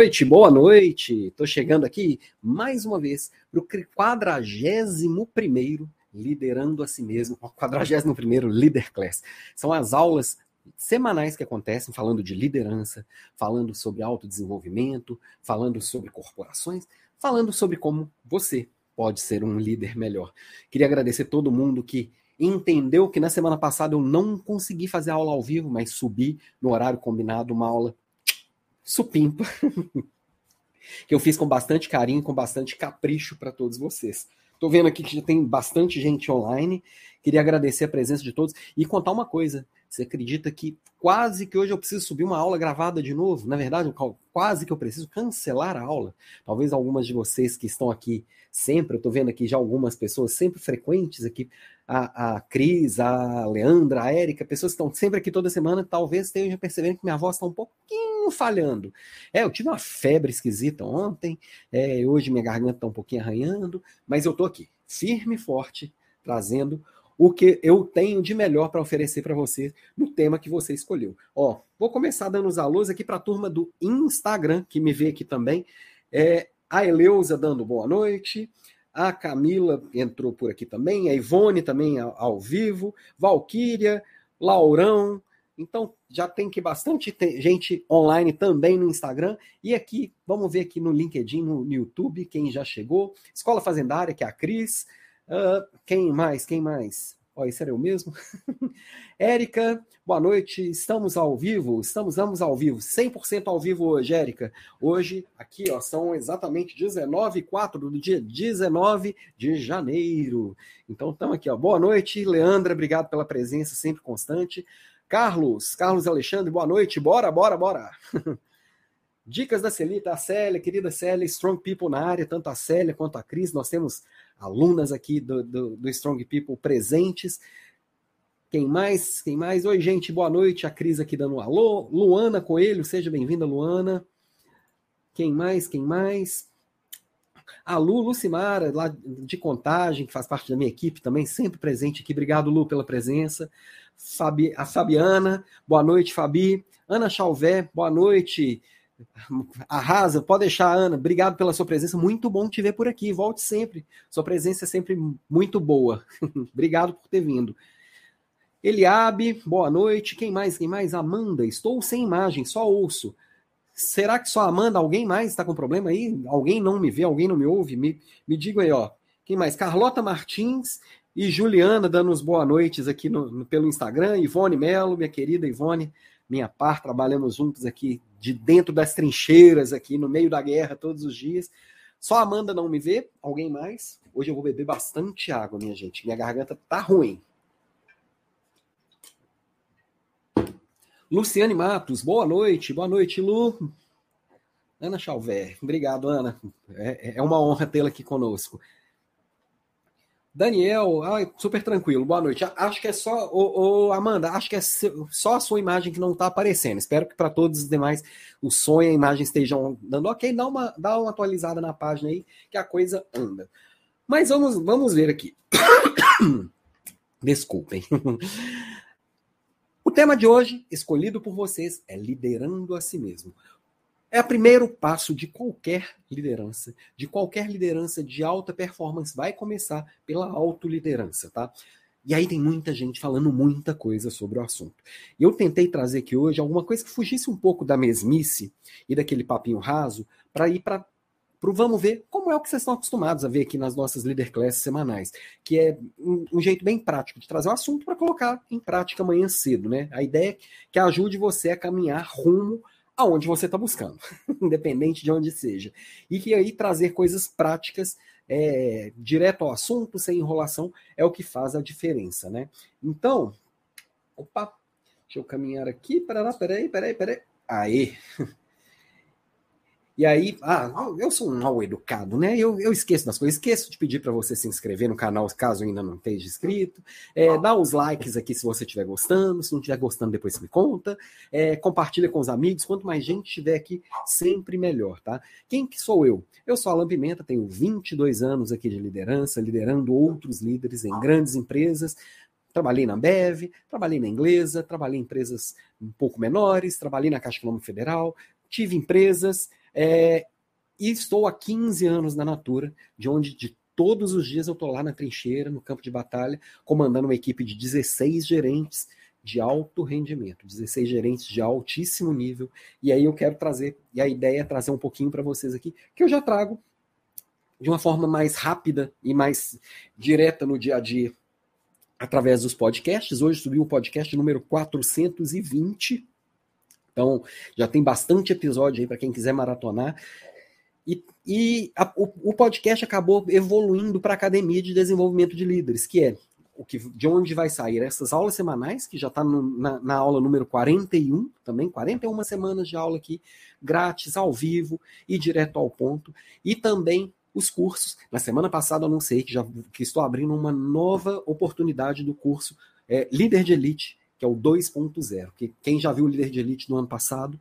Boa noite, boa noite. Estou chegando aqui mais uma vez para o 41 Liderando a Si Mesmo, 41 Leader Class. São as aulas semanais que acontecem falando de liderança, falando sobre autodesenvolvimento, falando sobre corporações, falando sobre como você pode ser um líder melhor. Queria agradecer todo mundo que entendeu que na semana passada eu não consegui fazer aula ao vivo, mas subi no horário combinado uma aula supimpa, que eu fiz com bastante carinho, com bastante capricho para todos vocês. Estou vendo aqui que já tem bastante gente online. Queria agradecer a presença de todos e contar uma coisa. Você acredita que quase que hoje eu preciso subir uma aula gravada de novo? Na verdade, quase que eu preciso cancelar a aula. Talvez algumas de vocês que estão aqui sempre, eu estou vendo aqui já algumas pessoas sempre frequentes aqui, a, a Cris, a Leandra, a Érica, pessoas que estão sempre aqui toda semana, talvez estejam percebendo que minha voz está um pouquinho falhando. É, eu tive uma febre esquisita ontem, é, hoje minha garganta está um pouquinho arranhando, mas eu estou aqui, firme e forte, trazendo o que eu tenho de melhor para oferecer para você no tema que você escolheu. Ó, vou começar dando os alôs aqui para a turma do Instagram, que me vê aqui também. É, a Eleusa dando boa noite. A Camila entrou por aqui também. A Ivone também ao, ao vivo. Valquíria, Laurão. Então, já tem que bastante gente online também no Instagram. E aqui, vamos ver aqui no LinkedIn, no YouTube, quem já chegou. Escola Fazendária, que é a Cris. Uh, quem mais? Quem mais? Ó, esse era eu mesmo. Érica, boa noite. Estamos ao vivo. Estamos ambos ao vivo. 100% ao vivo hoje, Érica. Hoje, aqui, ó, são exatamente 19 e 4 do dia 19 de janeiro. Então, estamos aqui, ó. Boa noite, Leandra. Obrigado pela presença sempre constante. Carlos, Carlos Alexandre, boa noite. Bora, bora, bora. Dicas da Celita, a Célia, querida Célia, Strong People na área, tanto a Célia quanto a Cris. Nós temos alunas aqui do, do, do, Strong People presentes. Quem mais? Quem mais? Oi, gente, boa noite. A Cris aqui dando um alô. Luana Coelho, seja bem-vinda, Luana. Quem mais? Quem mais? A Lu Lucimara, lá de Contagem, que faz parte da minha equipe também, sempre presente aqui. Obrigado, Lu, pela presença. Fabi, a Fabiana, boa noite, Fabi. Ana Chalvé, boa noite. Arrasa, pode deixar, Ana. Obrigado pela sua presença. Muito bom te ver por aqui. Volte sempre. Sua presença é sempre muito boa. Obrigado por ter vindo. Eliabe, boa noite. Quem mais? Quem mais? Amanda, estou sem imagem, só ouço. Será que só Amanda? Alguém mais está com problema aí? Alguém não me vê? Alguém não me ouve? Me, me diga aí, ó. Quem mais? Carlota Martins e Juliana dando os boa noites aqui no, no, pelo Instagram. Ivone Melo, minha querida Ivone, minha par, trabalhamos juntos aqui de dentro das trincheiras aqui, no meio da guerra, todos os dias. Só Amanda não me vê, alguém mais? Hoje eu vou beber bastante água, minha gente. Minha garganta tá ruim. Luciane Matos, boa noite. Boa noite, Lu. Ana Chalver, obrigado, Ana. É, é uma honra tê-la aqui conosco. Daniel, ai, super tranquilo, boa noite. Acho que é só, ô, ô, Amanda, acho que é só a sua imagem que não está aparecendo. Espero que para todos os demais o som e a imagem estejam dando ok. Dá uma, dá uma atualizada na página aí, que a coisa anda. Mas vamos, vamos ver aqui. Desculpem. O tema de hoje, escolhido por vocês, é liderando a si mesmo. É o primeiro passo de qualquer liderança, de qualquer liderança de alta performance, vai começar pela autoliderança, tá? E aí tem muita gente falando muita coisa sobre o assunto. Eu tentei trazer aqui hoje alguma coisa que fugisse um pouco da mesmice e daquele papinho raso para ir para pro vamos ver como é o que vocês estão acostumados a ver aqui nas nossas Leader Classes semanais, que é um, um jeito bem prático de trazer o assunto para colocar em prática amanhã cedo, né? A ideia é que ajude você a caminhar rumo aonde você está buscando, independente de onde seja. E que aí trazer coisas práticas é, direto ao assunto, sem enrolação, é o que faz a diferença, né? Então, opa, deixa eu caminhar aqui, parará, peraí, peraí, peraí. Aê! E aí, ah, eu sou um mal educado, né? Eu, eu esqueço das coisas, esqueço de pedir para você se inscrever no canal, caso ainda não esteja inscrito. É, dá os likes aqui se você estiver gostando, se não estiver gostando, depois você me conta. É, compartilha com os amigos, quanto mais gente estiver aqui, sempre melhor, tá? Quem que sou eu? Eu sou Alan Pimenta, tenho 22 anos aqui de liderança, liderando outros líderes em grandes empresas, Trabalhei na Bev, trabalhei na Inglesa, trabalhei em empresas um pouco menores, trabalhei na Caixa Econômica Federal, tive empresas, É, e estou há 15 anos na Natura, de onde de todos os dias eu estou lá na trincheira, no campo de batalha, comandando uma equipe de 16 gerentes de alto rendimento, 16 gerentes de altíssimo nível. E aí eu quero trazer, e a ideia é trazer um pouquinho para vocês aqui, que eu já trago de uma forma mais rápida e mais direta no dia a dia através dos podcasts. Hoje subiu o podcast número 420. Então, já tem bastante episódio aí para quem quiser maratonar. E, e a, o, o, podcast acabou evoluindo para a Academia de Desenvolvimento de Líderes, que é o que, de onde vai sair essas aulas semanais, que já está na, na, aula número 41, também 41 semanas de aula aqui, grátis, ao vivo e direto ao ponto. E também os cursos. Na semana passada anunciei que, já, que estou abrindo uma nova oportunidade do curso é, Líder de Elite, que é o 2.0. Que quem já viu o Líder de Elite no ano passado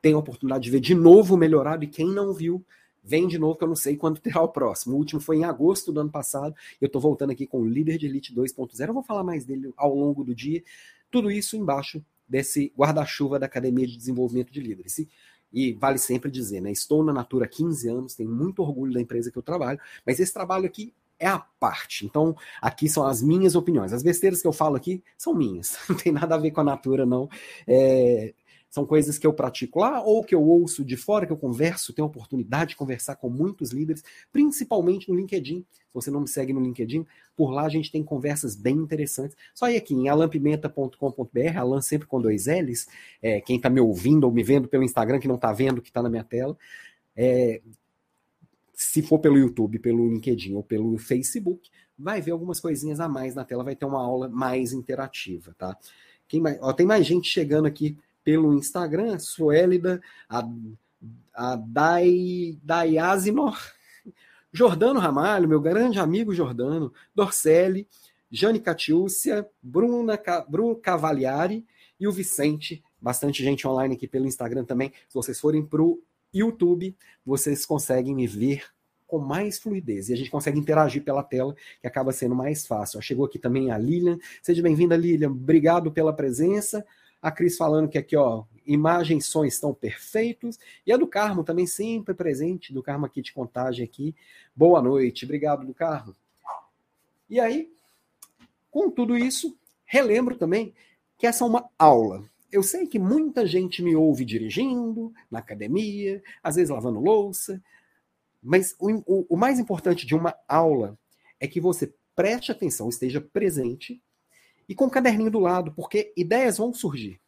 tem a oportunidade de ver de novo melhorado, e quem não viu, vem de novo, que eu não sei quando terá o próximo. O último foi em agosto do ano passado, eu estou voltando aqui com o Líder de Elite 2.0. Eu vou falar mais dele ao longo do dia. Tudo isso embaixo desse guarda-chuva da Academia de Desenvolvimento de Líderes. E e vale sempre dizer, né? Estou na Natura há 15 anos, tenho muito orgulho da empresa que eu trabalho, mas esse trabalho aqui é a parte. Então, aqui são as minhas opiniões. As besteiras que eu falo aqui são minhas, não tem nada a ver com a Natura, não. É, são coisas que eu pratico lá ou que eu ouço de fora, que eu converso, tenho a oportunidade de conversar com muitos líderes, principalmente no LinkedIn. Se você não me segue no LinkedIn, por lá a gente tem conversas bem interessantes. Só ir aqui em alampimenta.com.br, Alan sempre com dois L's. É, quem está me ouvindo ou me vendo pelo Instagram, que não está vendo, que está na minha tela. É, se for pelo YouTube, pelo LinkedIn ou pelo Facebook, vai ver algumas coisinhas a mais na tela, vai ter uma aula mais interativa, tá? Quem mais, ó, tem mais gente chegando aqui pelo Instagram, Suélida, a, a Dai, Daiazinor, Jordano Ramalho, meu grande amigo Jordano, Dorcelli, Jane Catiúcia, Bruna, Bruno Cavaliari e o Vicente. Bastante gente online aqui pelo Instagram também. Se vocês forem para o YouTube, vocês conseguem me ver com mais fluidez. E a gente consegue interagir pela tela, que acaba sendo mais fácil. Chegou aqui também a Lilian. Seja bem-vinda, Lilian. Obrigado pela presença. A Cris falando que aqui, ó, imagem e estão perfeitos. E a do Carmo também sempre presente, do Carmo aqui de contagem aqui. Boa noite, obrigado do Carmo. E aí, com tudo isso, relembro também que essa é uma aula. Eu sei que muita gente me ouve dirigindo, na academia, às vezes lavando louça, mas o, o, o mais importante de uma aula é que você preste atenção, esteja presente e com o caderninho do lado, porque ideias vão surgir.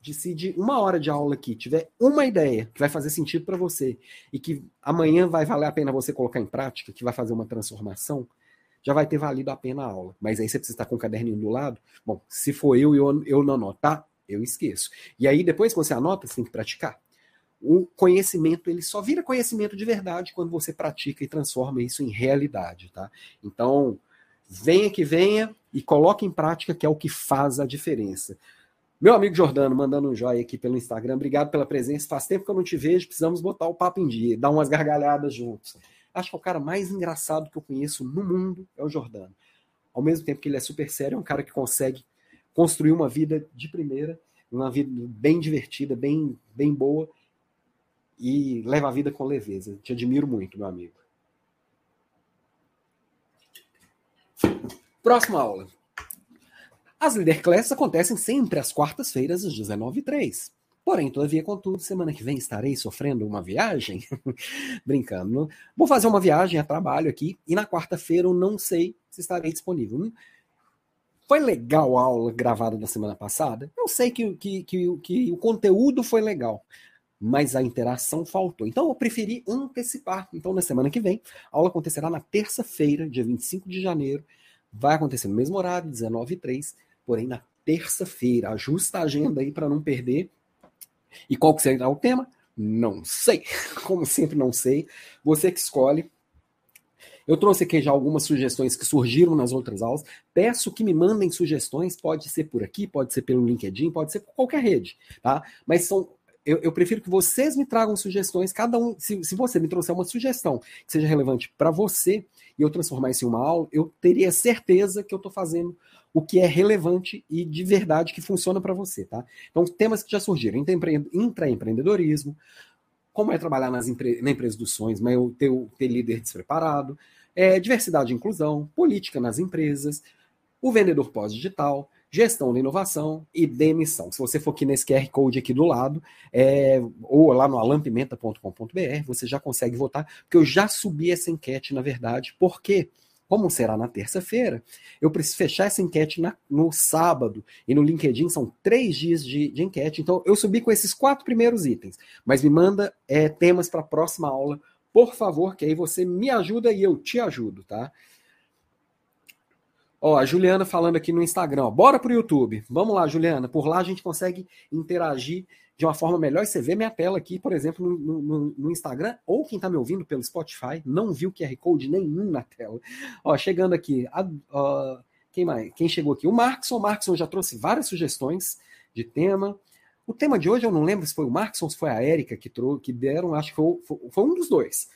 De se de uma hora de aula aqui tiver uma ideia que vai fazer sentido para você e que amanhã vai valer a pena você colocar em prática, que vai fazer uma transformação, já vai ter valido a pena a aula. Mas aí você precisa estar com o caderninho do lado. Bom, se for eu e eu, eu não anotar, eu esqueço. E aí depois que você anota, você tem que praticar. O conhecimento, ele só vira conhecimento de verdade quando você pratica e transforma isso em realidade, tá? Então, venha que venha e coloque em prática, que é o que faz a diferença. Meu amigo Jordano, mandando um joinha aqui pelo Instagram, obrigado pela presença. Faz tempo que eu não te vejo, precisamos botar o papo em dia, dar umas gargalhadas juntos. Acho que é o cara mais engraçado que eu conheço no mundo é o Jordano. Ao mesmo tempo que ele é super sério, é um cara que consegue construir uma vida de primeira, uma vida bem divertida, bem, bem boa e leva a vida com leveza. Te admiro muito, meu amigo. Próxima aula. As Leader Classes acontecem sempre às quartas-feiras, às 19h03. Porém, todavia, contudo, semana que vem estarei sofrendo uma viagem. Brincando. Vou fazer uma viagem a trabalho aqui e na quarta-feira eu não sei se estarei disponível. Foi legal a aula gravada da semana passada? Eu sei que, que, que, que o conteúdo foi legal, mas a interação faltou. Então eu preferi antecipar. Então, na semana que vem, a aula acontecerá na terça-feira, dia 25 de janeiro, Vai acontecer no mesmo horário, 19 h 03 porém na terça-feira. Ajusta a agenda aí para não perder. E qual que será o tema? Não sei. Como sempre, não sei. Você que escolhe. Eu trouxe aqui já algumas sugestões que surgiram nas outras aulas. Peço que me mandem sugestões, pode ser por aqui, pode ser pelo LinkedIn, pode ser por qualquer rede, tá? Mas são eu, eu, prefiro que vocês me tragam sugestões, cada um, se, se você me trouxer uma sugestão que seja relevante para você e eu transformar isso em uma aula, eu teria certeza que eu estou fazendo o que é relevante e de verdade que funciona para você, tá? Então, temas que já surgiram: intraempreendedorismo, como é trabalhar nas empre na empresa dos sonhos, mas eu ter, ter líder despreparado, é, diversidade e inclusão, política nas empresas, o vendedor pós-digital, gestão da inovação e demissão. Se você for aqui nesse QR Code aqui do lado, é, ou lá no alampimenta.com.br, você já consegue votar, porque eu já subi essa enquete, na verdade, porque como será na terça-feira, eu preciso fechar essa enquete na, no sábado. E no LinkedIn são três dias de, de, enquete. Então, eu subi com esses quatro primeiros itens. Mas me manda é, temas para a próxima aula, por favor, que aí você me ajuda e eu te ajudo, tá? Ó, a Juliana falando aqui no Instagram, ó, bora pro YouTube. Vamos lá, Juliana. Por lá a gente consegue interagir de uma forma melhor. Você vê minha tela aqui, por exemplo, no, no, no Instagram, ou quem está me ouvindo pelo Spotify, não viu QR Code nenhum na tela. Ó, chegando aqui, a, a, quem mais? Quem chegou aqui? O Markson. O Markson já trouxe várias sugestões de tema. O tema de hoje eu não lembro se foi o Markson se foi a Érica que, trouxe, que deram, acho que foi, foi, foi um dos dois.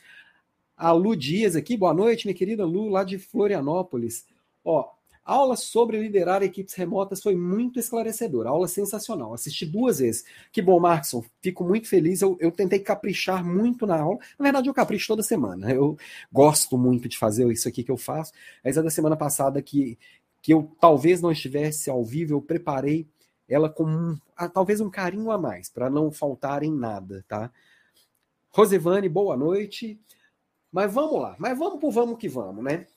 A Lu Dias aqui, boa noite, minha querida Lu, lá de Florianópolis. Ó, a aula sobre liderar equipes remotas foi muito esclarecedora, aula sensacional. Assisti duas vezes. Que bom, Markson, fico muito feliz. Eu, eu tentei caprichar muito na aula. Na verdade, eu capricho toda semana. Eu gosto muito de fazer isso aqui que eu faço. Mas é da semana passada que, que eu talvez não estivesse ao vivo, eu preparei ela com um, talvez um carinho a mais, para não faltar em nada, tá? Rosevane, boa noite. Mas vamos lá, mas vamos pro vamos que vamos, né?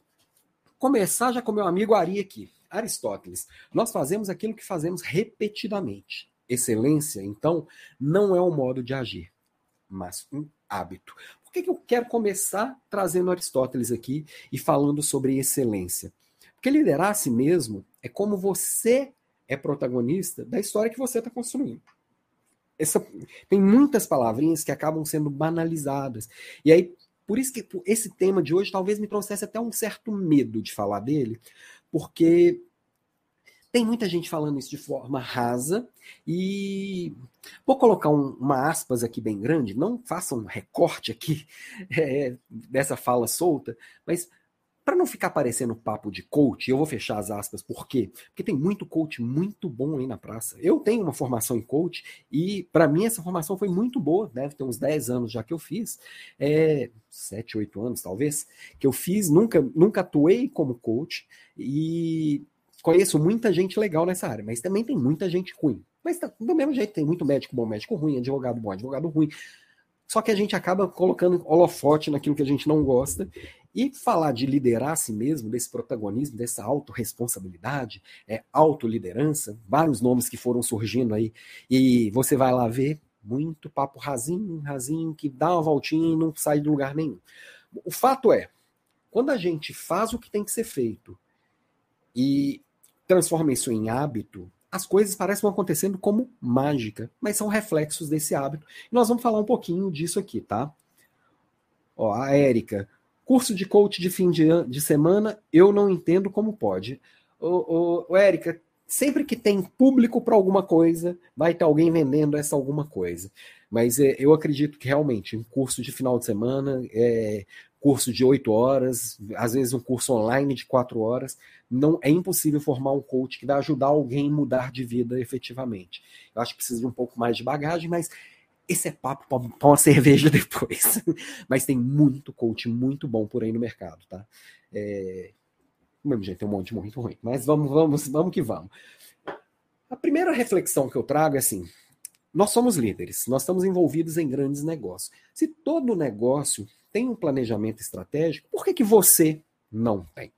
Começar já com meu amigo Ari aqui. Aristóteles. Nós fazemos aquilo que fazemos repetidamente. Excelência, então, não é um modo de agir, mas um hábito. Por que, que eu quero começar trazendo Aristóteles aqui e falando sobre excelência? Porque liderar a si mesmo é como você é protagonista da história que você está construindo. Essa, tem muitas palavrinhas que acabam sendo banalizadas. E aí por isso que esse tema de hoje talvez me trouxesse até um certo medo de falar dele, porque tem muita gente falando isso de forma rasa e vou colocar um, uma aspas aqui bem grande, não faça um recorte aqui é, dessa fala solta, mas para não ficar parecendo papo de coach, eu vou fechar as aspas, por quê? Porque tem muito coach muito bom aí na praça. Eu tenho uma formação em coach e, para mim, essa formação foi muito boa, deve ter uns 10 anos já que eu fiz, é, 7, 8 anos talvez, que eu fiz, nunca, nunca atuei como coach e conheço muita gente legal nessa área, mas também tem muita gente ruim. Mas tá, do mesmo jeito, tem muito médico bom, médico ruim, advogado bom, advogado ruim. Só que a gente acaba colocando holofote naquilo que a gente não gosta e falar de liderar a si mesmo, desse protagonismo, dessa autorresponsabilidade, é, autoliderança, vários nomes que foram surgindo aí, e você vai lá ver muito papo rasinho, rasinho, que dá uma voltinha e não sai de lugar nenhum. O fato é, quando a gente faz o que tem que ser feito e transforma isso em hábito, as coisas parecem acontecendo como mágica, mas são reflexos desse hábito. E nós vamos falar um pouquinho disso aqui, tá? Ó, a Érica, Curso de coach de fim de, de semana, eu não entendo como pode. Ô, Érica, sempre que tem público para alguma coisa, vai ter alguém vendendo essa alguma coisa. Mas é, eu acredito que realmente um curso de final de semana, é, curso de oito horas, às vezes um curso online de quatro horas, não é impossível formar um coach que vai ajudar alguém a mudar de vida efetivamente. Eu acho que precisa de um pouco mais de bagagem, mas esse é papo para uma cerveja depois. Mas tem muito coach muito bom por aí no mercado, tá? É... Mesmo jeito, tem um monte muito ruim. Mas vamos, vamos, vamos que vamos. A primeira reflexão que eu trago é assim: nós somos líderes, nós estamos envolvidos em grandes negócios. Se todo negócio tem um planejamento estratégico, por que, que você não tem?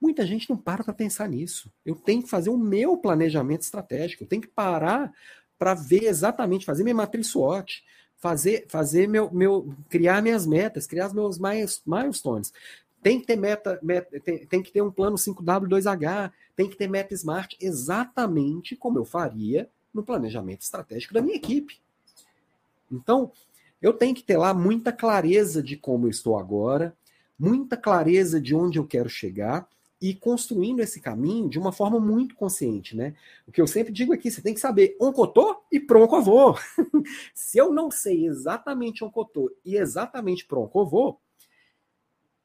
Muita gente não para para pensar nisso. Eu tenho que fazer o meu planejamento estratégico, eu tenho que parar para ver exatamente, fazer minha matriz SWOT, fazer, fazer meu, meu, criar minhas metas, criar os meus milestones. Tem que ter meta, meta tem, tem, que ter um plano 5W2H, tem que ter meta smart, exatamente como eu faria no planejamento estratégico da minha equipe. Então, eu tenho que ter lá muita clareza de como eu estou agora, muita clareza de onde eu quero chegar e construindo esse caminho de uma forma muito consciente, né? O que eu sempre digo aqui, você tem que saber oncotô e proncovô. Se eu não sei exatamente oncotô e exatamente proncovô,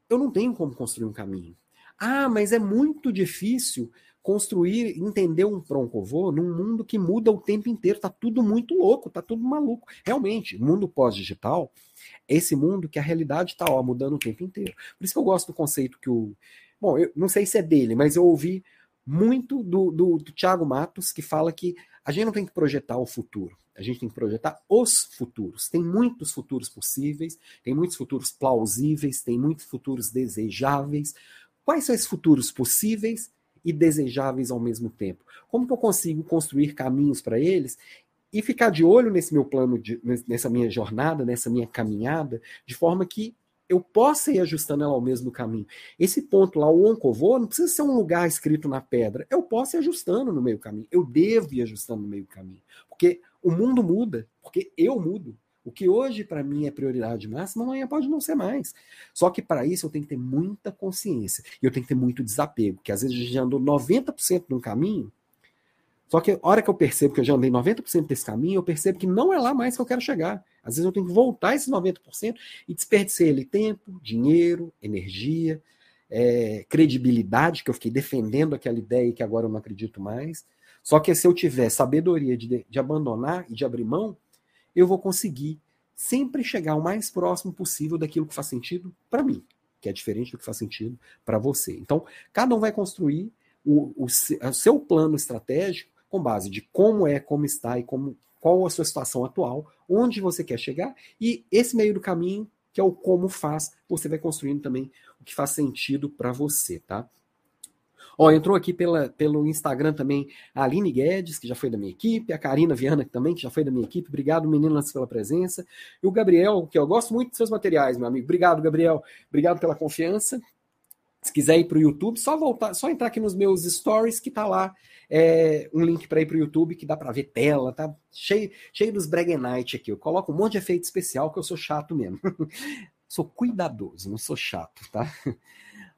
eu não tenho como construir um caminho. Ah, mas é muito difícil construir, entender um proncovô num mundo que muda o tempo inteiro, tá tudo muito louco, tá tudo maluco. Realmente, mundo pós-digital, esse mundo que a realidade está mudando o tempo inteiro. Por isso que eu gosto do conceito que o. Bom, eu não sei se é dele, mas eu ouvi muito do, do, do Thiago Matos, que fala que a gente não tem que projetar o futuro, a gente tem que projetar os futuros. Tem muitos futuros possíveis, tem muitos futuros plausíveis, tem muitos futuros desejáveis. Quais são esses futuros possíveis e desejáveis ao mesmo tempo? Como que eu consigo construir caminhos para eles e ficar de olho nesse meu plano, de, nessa minha jornada, nessa minha caminhada, de forma que eu possa ir ajustando ela ao mesmo caminho. Esse ponto lá, o oncovô, não precisa ser um lugar escrito na pedra. Eu posso ir ajustando no meio caminho. Eu devo ir ajustando no meio caminho. Porque o mundo muda, porque eu mudo. O que hoje para mim é prioridade máxima, amanhã pode não ser mais. Só que para isso eu tenho que ter muita consciência. E eu tenho que ter muito desapego, porque às vezes a gente andou 90% de um caminho só que a hora que eu percebo que eu já andei 90% desse caminho, eu percebo que não é lá mais que eu quero chegar. Às vezes eu tenho que voltar esses 90% e desperdiçar ele tempo, dinheiro, energia, é, credibilidade, que eu fiquei defendendo aquela ideia e que agora eu não acredito mais. Só que se eu tiver sabedoria de, de abandonar e de abrir mão, eu vou conseguir sempre chegar o mais próximo possível daquilo que faz sentido para mim, que é diferente do que faz sentido para você. Então, cada um vai construir o, o, o seu plano estratégico com base de como é, como está e como, qual a sua situação atual, onde você quer chegar, e esse meio do caminho, que é o como faz, você vai construindo também o que faz sentido para você, tá? Ó, entrou aqui pela, pelo Instagram também a Aline Guedes, que já foi da minha equipe, a Karina Viana, que também que já foi da minha equipe. Obrigado, meninas, pela presença. E o Gabriel, que eu gosto muito dos seus materiais, meu amigo. Obrigado, Gabriel. Obrigado pela confiança. Se quiser ir para o YouTube, só voltar, só entrar aqui nos meus stories que tá lá é, um link para ir para o YouTube que dá para ver tela, tá cheio, cheio dos Bregenite aqui. Eu coloco um monte de efeito especial que eu sou chato mesmo. sou cuidadoso, não sou chato, tá?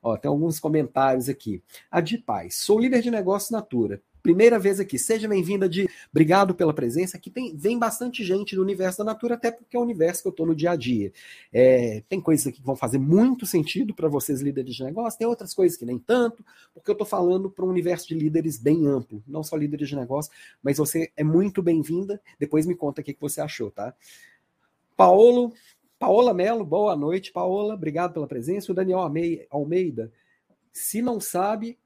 Ó, tem alguns comentários aqui. A de Paz, sou líder de negócio Natura. Primeira vez aqui, seja bem-vinda de. Obrigado pela presença. Aqui tem, vem bastante gente do universo da Natura, até porque é o universo que eu estou no dia a dia. É, tem coisas aqui que vão fazer muito sentido para vocês, líderes de negócio, tem outras coisas que nem tanto, porque eu estou falando para um universo de líderes bem amplo, não só líderes de negócio, mas você é muito bem-vinda. Depois me conta o que você achou, tá? Paulo, Paola Melo, boa noite, Paola, obrigado pela presença. O Daniel Almeida, se não sabe,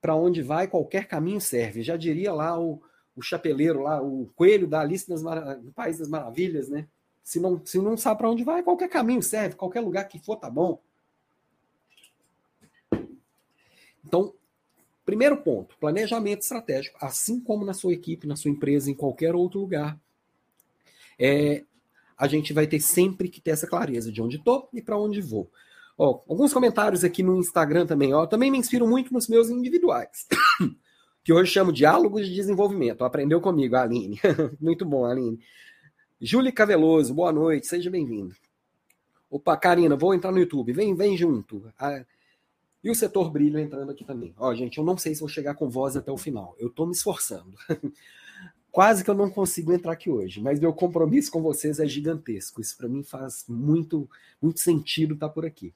para onde vai, qualquer caminho serve. Já diria lá o, o chapeleiro, lá, o coelho da Alice das do País das Maravilhas, né? Se não, se não sabe para onde vai, qualquer caminho serve, qualquer lugar que for tá bom. Então, primeiro ponto, planejamento estratégico, assim como na sua equipe, na sua empresa, em qualquer outro lugar. É, a gente vai ter sempre que ter essa clareza de onde estou e para onde vou. Ó, alguns comentários aqui no Instagram também. Ó, também me inspiro muito nos meus individuais, que hoje chamo Diálogos de Desenvolvimento. Aprendeu comigo, Aline. muito bom, Aline. Júlia Caveloso, boa noite, seja bem-vindo. Opa, Karina, vou entrar no YouTube. Vem, vem junto. Ah, e o setor brilho entrando aqui também. Ó, gente, eu não sei se vou chegar com voz até o final. Eu tô me esforçando. Quase que eu não consigo entrar aqui hoje, mas meu compromisso com vocês é gigantesco. Isso para mim faz muito, muito sentido estar tá por aqui.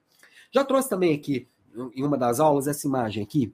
Já trouxe também aqui, em uma das aulas, essa imagem aqui,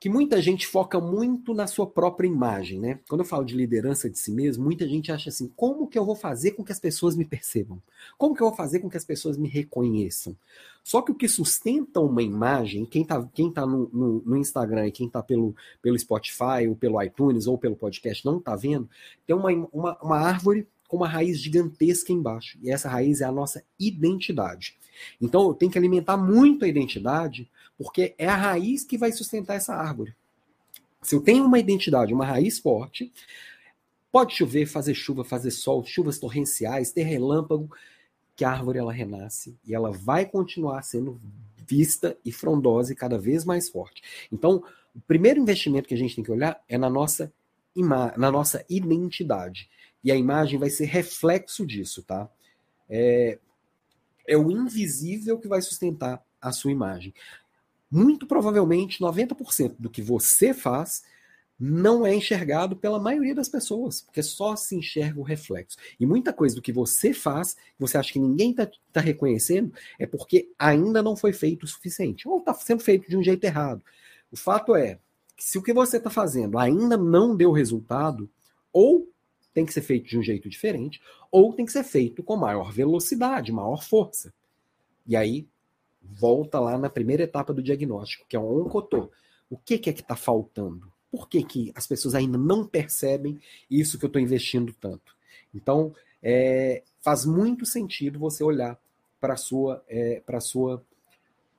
que muita gente foca muito na sua própria imagem, né? Quando eu falo de liderança de si mesmo, muita gente acha assim: como que eu vou fazer com que as pessoas me percebam? Como que eu vou fazer com que as pessoas me reconheçam? Só que o que sustenta uma imagem, quem tá, quem tá no, no, no Instagram e quem tá pelo, pelo Spotify, ou pelo iTunes, ou pelo podcast, não tá vendo, tem uma, uma, uma árvore com uma raiz gigantesca embaixo. E essa raiz é a nossa identidade. Então eu tenho que alimentar muito a identidade, porque é a raiz que vai sustentar essa árvore. Se eu tenho uma identidade, uma raiz forte, pode chover, fazer chuva, fazer sol, chuvas torrenciais, ter relâmpago, que a árvore ela renasce e ela vai continuar sendo vista e frondosa e cada vez mais forte. Então, o primeiro investimento que a gente tem que olhar é na nossa na nossa identidade. E a imagem vai ser reflexo disso, tá? É, é o invisível que vai sustentar a sua imagem. Muito provavelmente, 90% do que você faz não é enxergado pela maioria das pessoas, porque só se enxerga o reflexo. E muita coisa do que você faz, você acha que ninguém está tá reconhecendo, é porque ainda não foi feito o suficiente, ou está sendo feito de um jeito errado. O fato é que se o que você está fazendo ainda não deu resultado, ou tem que ser feito de um jeito diferente, ou tem que ser feito com maior velocidade, maior força. E aí, volta lá na primeira etapa do diagnóstico, que é o oncotô. O que, que é que está faltando? Por que, que as pessoas ainda não percebem isso que eu estou investindo tanto? Então, é, faz muito sentido você olhar para a sua, é, sua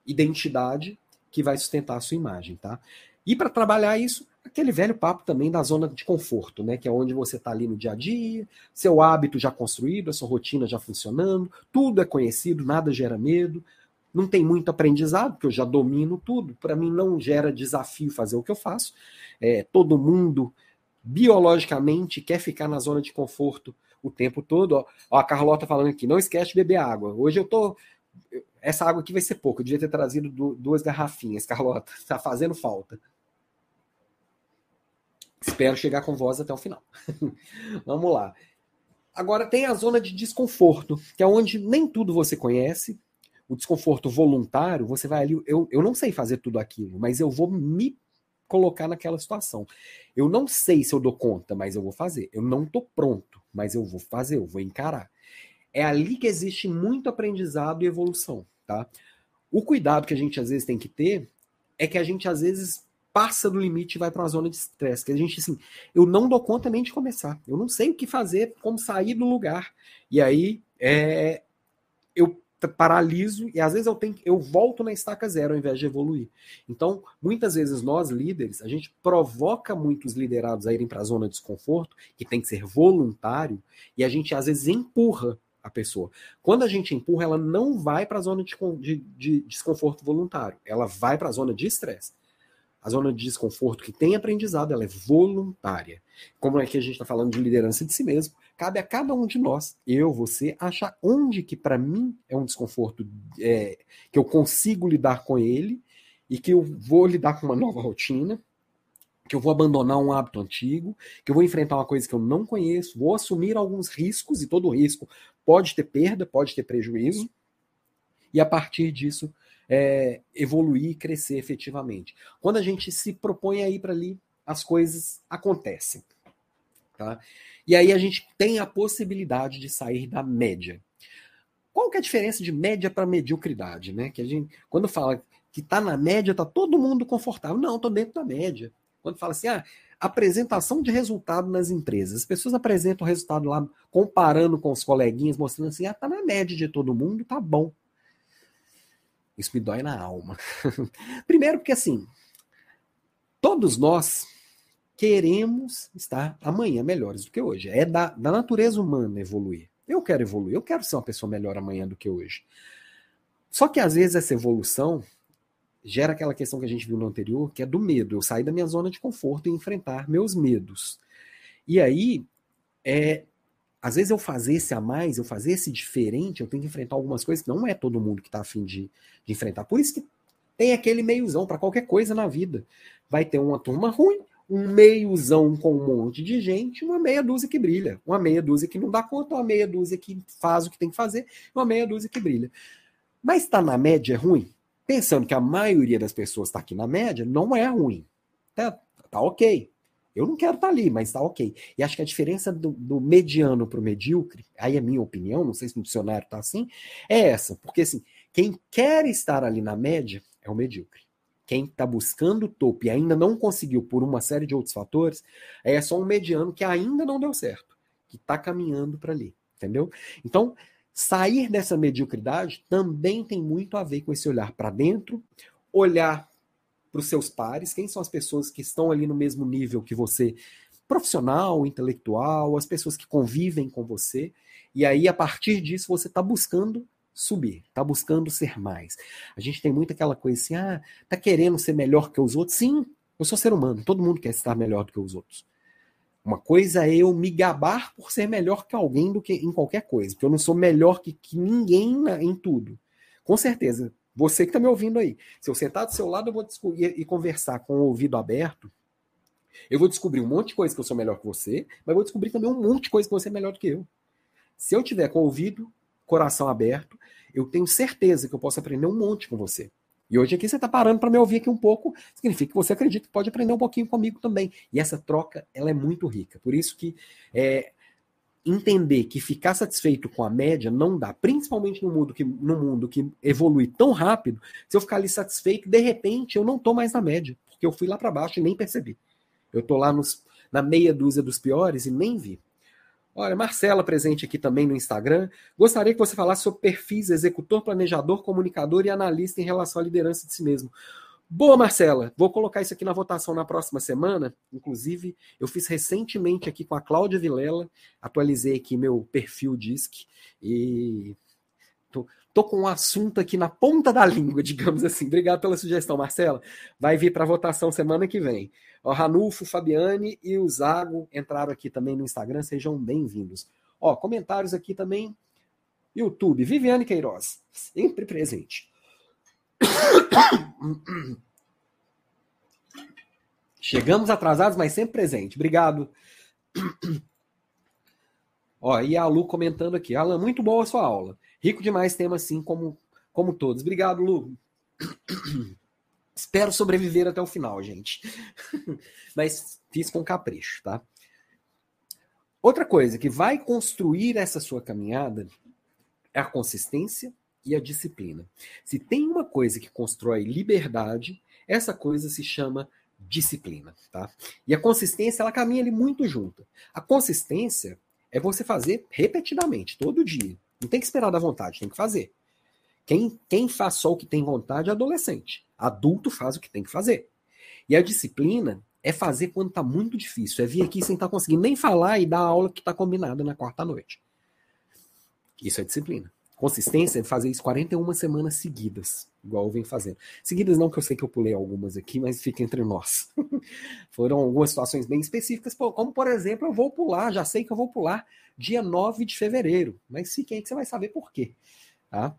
identidade que vai sustentar a sua imagem, tá? E para trabalhar isso, aquele velho papo também da zona de conforto, né? Que é onde você está ali no dia a dia, seu hábito já construído, a sua rotina já funcionando, tudo é conhecido, nada gera medo, não tem muito aprendizado, porque eu já domino tudo. Para mim não gera desafio fazer o que eu faço. É, todo mundo biologicamente quer ficar na zona de conforto o tempo todo. Ó, ó, a Carlota falando aqui, não esquece de beber água. Hoje eu tô. Essa água aqui vai ser pouca. Eu devia ter trazido duas garrafinhas, Carlota. Tá fazendo falta. Espero chegar com voz até o final. Vamos lá. Agora tem a zona de desconforto, que é onde nem tudo você conhece, o desconforto voluntário, você vai ali, eu, eu não sei fazer tudo aquilo, mas eu vou me colocar naquela situação. Eu não sei se eu dou conta, mas eu vou fazer. Eu não estou pronto, mas eu vou fazer, eu vou encarar. É ali que existe muito aprendizado e evolução, tá? O cuidado que a gente às vezes tem que ter é que a gente às vezes passa do limite e vai para uma zona de estresse, que a gente assim, eu não dou conta nem de começar. Eu não sei o que fazer, como sair do lugar. E aí é, eu paraliso e às vezes eu tenho eu volto na estaca zero ao invés de evoluir. Então, muitas vezes nós líderes, a gente provoca muitos liderados a irem para a zona de desconforto, que tem que ser voluntário, e a gente às vezes empurra a pessoa. Quando a gente empurra, ela não vai para a zona de, de, de desconforto voluntário, ela vai para a zona de estresse. A zona de desconforto que tem aprendizado, ela é voluntária. Como é que a gente está falando de liderança de si mesmo, cabe a cada um de nós, eu, você, achar onde que para mim é um desconforto é, que eu consigo lidar com ele e que eu vou lidar com uma nova rotina, que eu vou abandonar um hábito antigo, que eu vou enfrentar uma coisa que eu não conheço, vou assumir alguns riscos e todo risco pode ter perda, pode ter prejuízo, e a partir disso é, evoluir e crescer efetivamente. Quando a gente se propõe a ir para ali, as coisas acontecem. Tá? E aí a gente tem a possibilidade de sair da média. Qual que é a diferença de média para mediocridade? Né? Que a gente, quando fala que está na média, está todo mundo confortável. Não, estou dentro da média. Quando fala assim, ah, apresentação de resultado nas empresas. As pessoas apresentam o resultado lá, comparando com os coleguinhas, mostrando assim, ah, tá na média de todo mundo, tá bom. Isso me dói na alma. Primeiro, porque assim, todos nós queremos estar amanhã melhores do que hoje. É da, da natureza humana evoluir. Eu quero evoluir, eu quero ser uma pessoa melhor amanhã do que hoje. Só que às vezes essa evolução gera aquela questão que a gente viu no anterior, que é do medo. Eu sair da minha zona de conforto e enfrentar meus medos. E aí, é, às vezes eu fazer esse a mais, eu fazer esse diferente, eu tenho que enfrentar algumas coisas que não é todo mundo que está afim de, de enfrentar. Por isso que tem aquele meiozão para qualquer coisa na vida. Vai ter uma turma ruim, um meiozão com um monte de gente, uma meia dúzia que brilha, uma meia dúzia que não dá conta, uma meia dúzia que faz o que tem que fazer, uma meia dúzia que brilha. Mas está na média é ruim? Pensando que a maioria das pessoas está aqui na média, não é ruim. Tá, tá ok. Eu não quero estar tá ali, mas tá ok. E acho que a diferença do, do mediano para o medíocre, aí é minha opinião, não sei se no dicionário tá assim, é essa. Porque assim, quem quer estar ali na média é o medíocre. Quem está buscando o topo e ainda não conseguiu por uma série de outros fatores, é só um mediano que ainda não deu certo, que está caminhando para ali, entendeu? Então, sair dessa mediocridade também tem muito a ver com esse olhar para dentro, olhar para os seus pares, quem são as pessoas que estão ali no mesmo nível que você, profissional, intelectual, as pessoas que convivem com você, e aí a partir disso você está buscando subir, está buscando ser mais. A gente tem muito aquela coisa assim, ah, tá querendo ser melhor que os outros? Sim, eu sou ser humano, todo mundo quer estar melhor do que os outros. Uma coisa é eu me gabar por ser melhor que alguém do que em qualquer coisa, porque eu não sou melhor que, que ninguém em tudo. Com certeza, você que está me ouvindo aí. Se eu sentar do seu lado, eu vou e conversar com o ouvido aberto, Eu vou descobrir um monte de coisa que eu sou melhor que você, mas vou descobrir também um monte de coisa que você é melhor do que eu. Se eu tiver com o ouvido, coração aberto, eu tenho certeza que eu posso aprender um monte com você. E hoje aqui você está parando para me ouvir aqui um pouco, significa que você acredita que pode aprender um pouquinho comigo também. E essa troca, ela é muito rica. Por isso que é, entender que ficar satisfeito com a média não dá, principalmente no mundo que, no mundo que evolui tão rápido, se eu ficar ali satisfeito, de repente eu não estou mais na média, porque eu fui lá para baixo e nem percebi. Eu estou lá nos, na meia dúzia dos piores e nem vi. Olha, Marcela presente aqui também no Instagram. Gostaria que você falasse sobre perfis executor, planejador, comunicador e analista em relação à liderança de si mesmo. Boa, Marcela. Vou colocar isso aqui na votação na próxima semana. Inclusive, eu fiz recentemente aqui com a Cláudia Vilela, atualizei aqui meu perfil DISC e tô, tô com um assunto aqui na ponta da língua, digamos assim. Obrigado pela sugestão, Marcela. Vai vir para votação semana que vem. O Ranulfo, Fabiane e o Zago entraram aqui também no Instagram, sejam bem-vindos. Ó, comentários aqui também. YouTube, Viviane Queiroz, sempre presente. Chegamos atrasados, mas sempre presente. Obrigado. Ó, e a Lu comentando aqui. Alan, muito boa a sua aula. Rico demais tema assim como, como todos. Obrigado, Lu. Espero sobreviver até o final, gente. Mas fiz com capricho, tá? Outra coisa que vai construir essa sua caminhada é a consistência e a disciplina. Se tem uma coisa que constrói liberdade, essa coisa se chama disciplina, tá? E a consistência, ela caminha ali muito junto. A consistência é você fazer repetidamente, todo dia. Não tem que esperar da vontade, tem que fazer. Quem, quem faz só o que tem vontade é adolescente. Adulto faz o que tem que fazer. E a disciplina é fazer quando está muito difícil. É vir aqui sem estar tá conseguindo nem falar e dar a aula que está combinada na quarta noite. Isso é disciplina. Consistência é fazer isso 41 semanas seguidas, igual eu venho fazendo. Seguidas não, que eu sei que eu pulei algumas aqui, mas fica entre nós. Foram algumas situações bem específicas, como por exemplo, eu vou pular, já sei que eu vou pular dia 9 de fevereiro, mas fique aí que você vai saber por quê. Tá?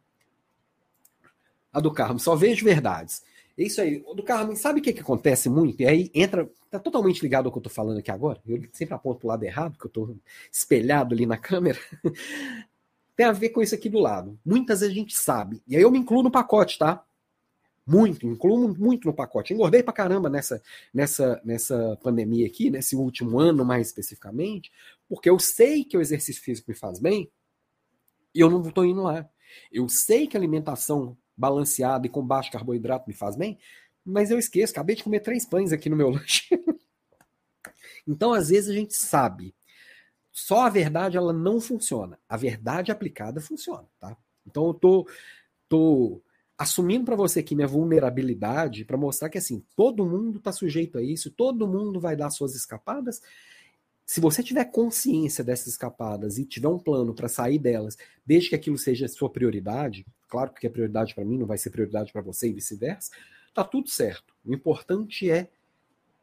A do Carmo, só vejo verdades. É isso aí. Do Carmen, sabe o que, que acontece muito? E aí entra, tá totalmente ligado ao que eu tô falando aqui agora. Eu sempre aponto pro lado errado, porque eu tô espelhado ali na câmera. Tem a ver com isso aqui do lado. Muitas vezes a gente sabe. E aí eu me incluo no pacote, tá? Muito, incluo muito no pacote. Engordei pra caramba nessa, nessa, nessa pandemia aqui, nesse último ano mais especificamente, porque eu sei que o exercício físico me faz bem e eu não tô indo lá. Eu sei que a alimentação balanceado e com baixo carboidrato me faz bem, mas eu esqueço, acabei de comer três pães aqui no meu lanche. então, às vezes, a gente sabe. Só a verdade ela não funciona. A verdade aplicada funciona, tá? Então eu tô, tô assumindo para você aqui minha vulnerabilidade para mostrar que assim, todo mundo está sujeito a isso, todo mundo vai dar suas escapadas se você tiver consciência dessas escapadas e tiver um plano para sair delas, desde que aquilo seja sua prioridade, claro que é prioridade para mim não vai ser prioridade para você e vice-versa, tá tudo certo. O importante é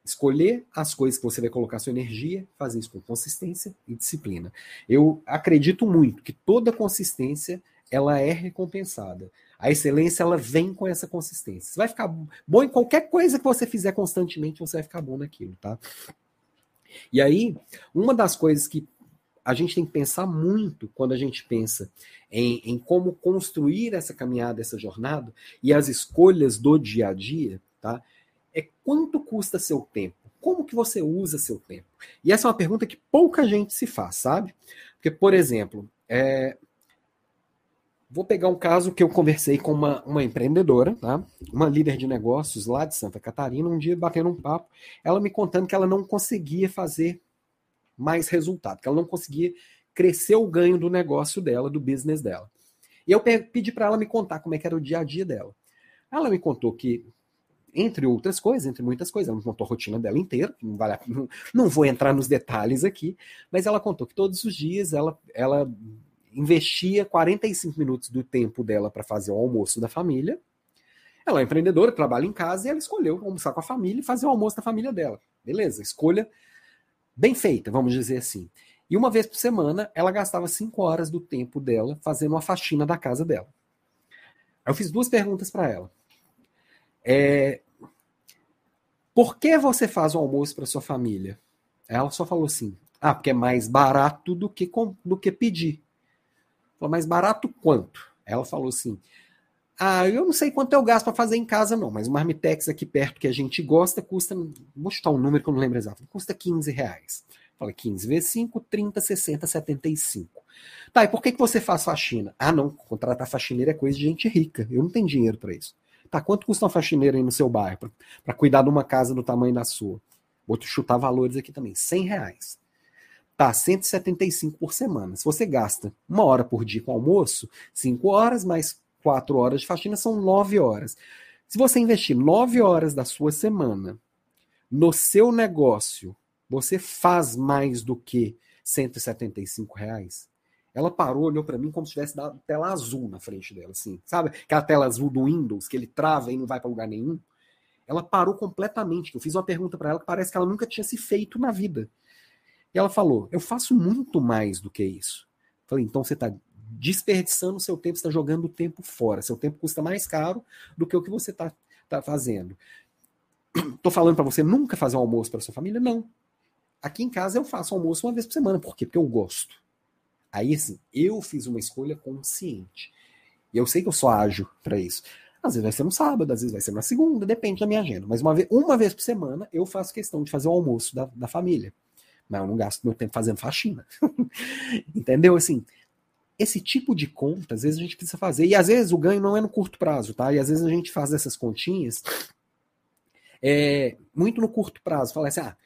escolher as coisas que você vai colocar sua energia, fazer isso com consistência e disciplina. Eu acredito muito que toda consistência ela é recompensada. A excelência ela vem com essa consistência. Você vai ficar bom em qualquer coisa que você fizer constantemente, você vai ficar bom naquilo, tá? E aí, uma das coisas que a gente tem que pensar muito quando a gente pensa em, em como construir essa caminhada, essa jornada e as escolhas do dia a dia, tá? É quanto custa seu tempo? Como que você usa seu tempo? E essa é uma pergunta que pouca gente se faz, sabe? Porque, por exemplo, é, Vou pegar um caso que eu conversei com uma, uma empreendedora, tá? uma líder de negócios lá de Santa Catarina, um dia batendo um papo, ela me contando que ela não conseguia fazer mais resultado, que ela não conseguia crescer o ganho do negócio dela, do business dela. E eu pedi para ela me contar como é que era o dia a dia dela. Ela me contou que, entre outras coisas, entre muitas coisas, ela me contou a rotina dela inteira, não, vale, não, não vou entrar nos detalhes aqui, mas ela contou que todos os dias ela, ela investia 45 minutos do tempo dela para fazer o almoço da família. Ela é empreendedora, trabalha em casa e ela escolheu almoçar com a família e fazer o almoço da família dela. Beleza, escolha bem feita, vamos dizer assim. E uma vez por semana, ela gastava 5 horas do tempo dela fazendo uma faxina da casa dela. Eu fiz duas perguntas para ela. É, por que você faz o almoço para sua família? Ela só falou assim: ah, porque é mais barato do que, do que pedir. Falou, mais barato quanto? Ela falou assim: ah, eu não sei quanto eu gasto para fazer em casa, não, mas o Marmitex aqui perto que a gente gosta custa, vou chutar um número que eu não lembro exato, custa 15 reais. Falei, 15 vezes 5, 30, 60, 75. Tá, e por que, que você faz faxina? Ah, não, contratar faxineira é coisa de gente rica. Eu não tenho dinheiro para isso. Tá, quanto custa uma faxineira aí no seu bairro para cuidar de uma casa do tamanho da sua? Vou chutar valores aqui também. 100 reais. Tá, 175 por semana. Se você gasta uma hora por dia com almoço, 5 horas mais 4 horas de faxina são 9 horas. Se você investir 9 horas da sua semana no seu negócio, você faz mais do que 175 reais? Ela parou, olhou para mim como se tivesse dado tela azul na frente dela, assim. Sabe aquela tela azul do Windows que ele trava e não vai para lugar nenhum? Ela parou completamente. Eu fiz uma pergunta para ela que parece que ela nunca tinha se feito na vida. E ela falou: Eu faço muito mais do que isso. Falei: Então você está desperdiçando seu tempo, está jogando o tempo fora. Seu tempo custa mais caro do que o que você está tá fazendo. Estou falando para você nunca fazer um almoço para sua família? Não. Aqui em casa eu faço almoço uma vez por semana. Por quê? Porque eu gosto. Aí, assim, eu fiz uma escolha consciente. E eu sei que eu só ajo para isso. Às vezes vai ser no sábado, às vezes vai ser na segunda, depende da minha agenda. Mas uma vez, uma vez por semana eu faço questão de fazer o almoço da, da família. Mas eu não gasto meu tempo fazendo faxina. Entendeu? Assim, esse tipo de conta, às vezes a gente precisa fazer. E às vezes o ganho não é no curto prazo, tá? E às vezes a gente faz essas continhas é, muito no curto prazo. Fala assim, ah,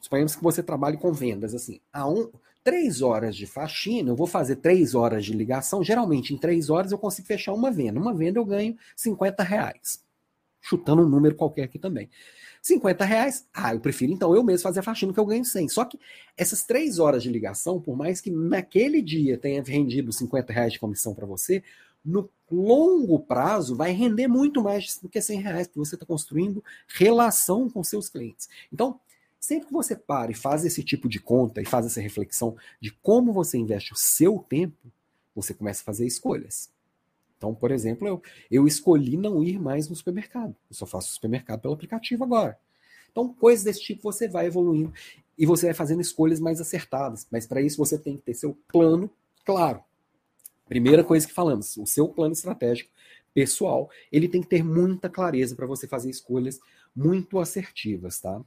suponhamos que você trabalhe com vendas, assim, a um, três horas de faxina, eu vou fazer três horas de ligação. Geralmente, em três horas, eu consigo fechar uma venda. Uma venda eu ganho 50 reais. Chutando um número qualquer aqui também. 50 reais, ah, eu prefiro então eu mesmo fazer a faxina que eu ganho 100. Só que essas três horas de ligação, por mais que naquele dia tenha rendido 50 reais de comissão para você, no longo prazo vai render muito mais do que 100 reais, porque você está construindo relação com seus clientes. Então, Sempre que você para e faz esse tipo de conta e faz essa reflexão de como você investe o seu tempo, você começa a fazer escolhas. Então, por exemplo, eu, eu escolhi não ir mais no supermercado. Eu só faço supermercado pelo aplicativo agora. Então, coisas desse tipo você vai evoluindo e você vai fazendo escolhas mais acertadas. Mas para isso você tem que ter seu plano claro. Primeira coisa que falamos, o seu plano estratégico pessoal, ele tem que ter muita clareza para você fazer escolhas muito assertivas, tá?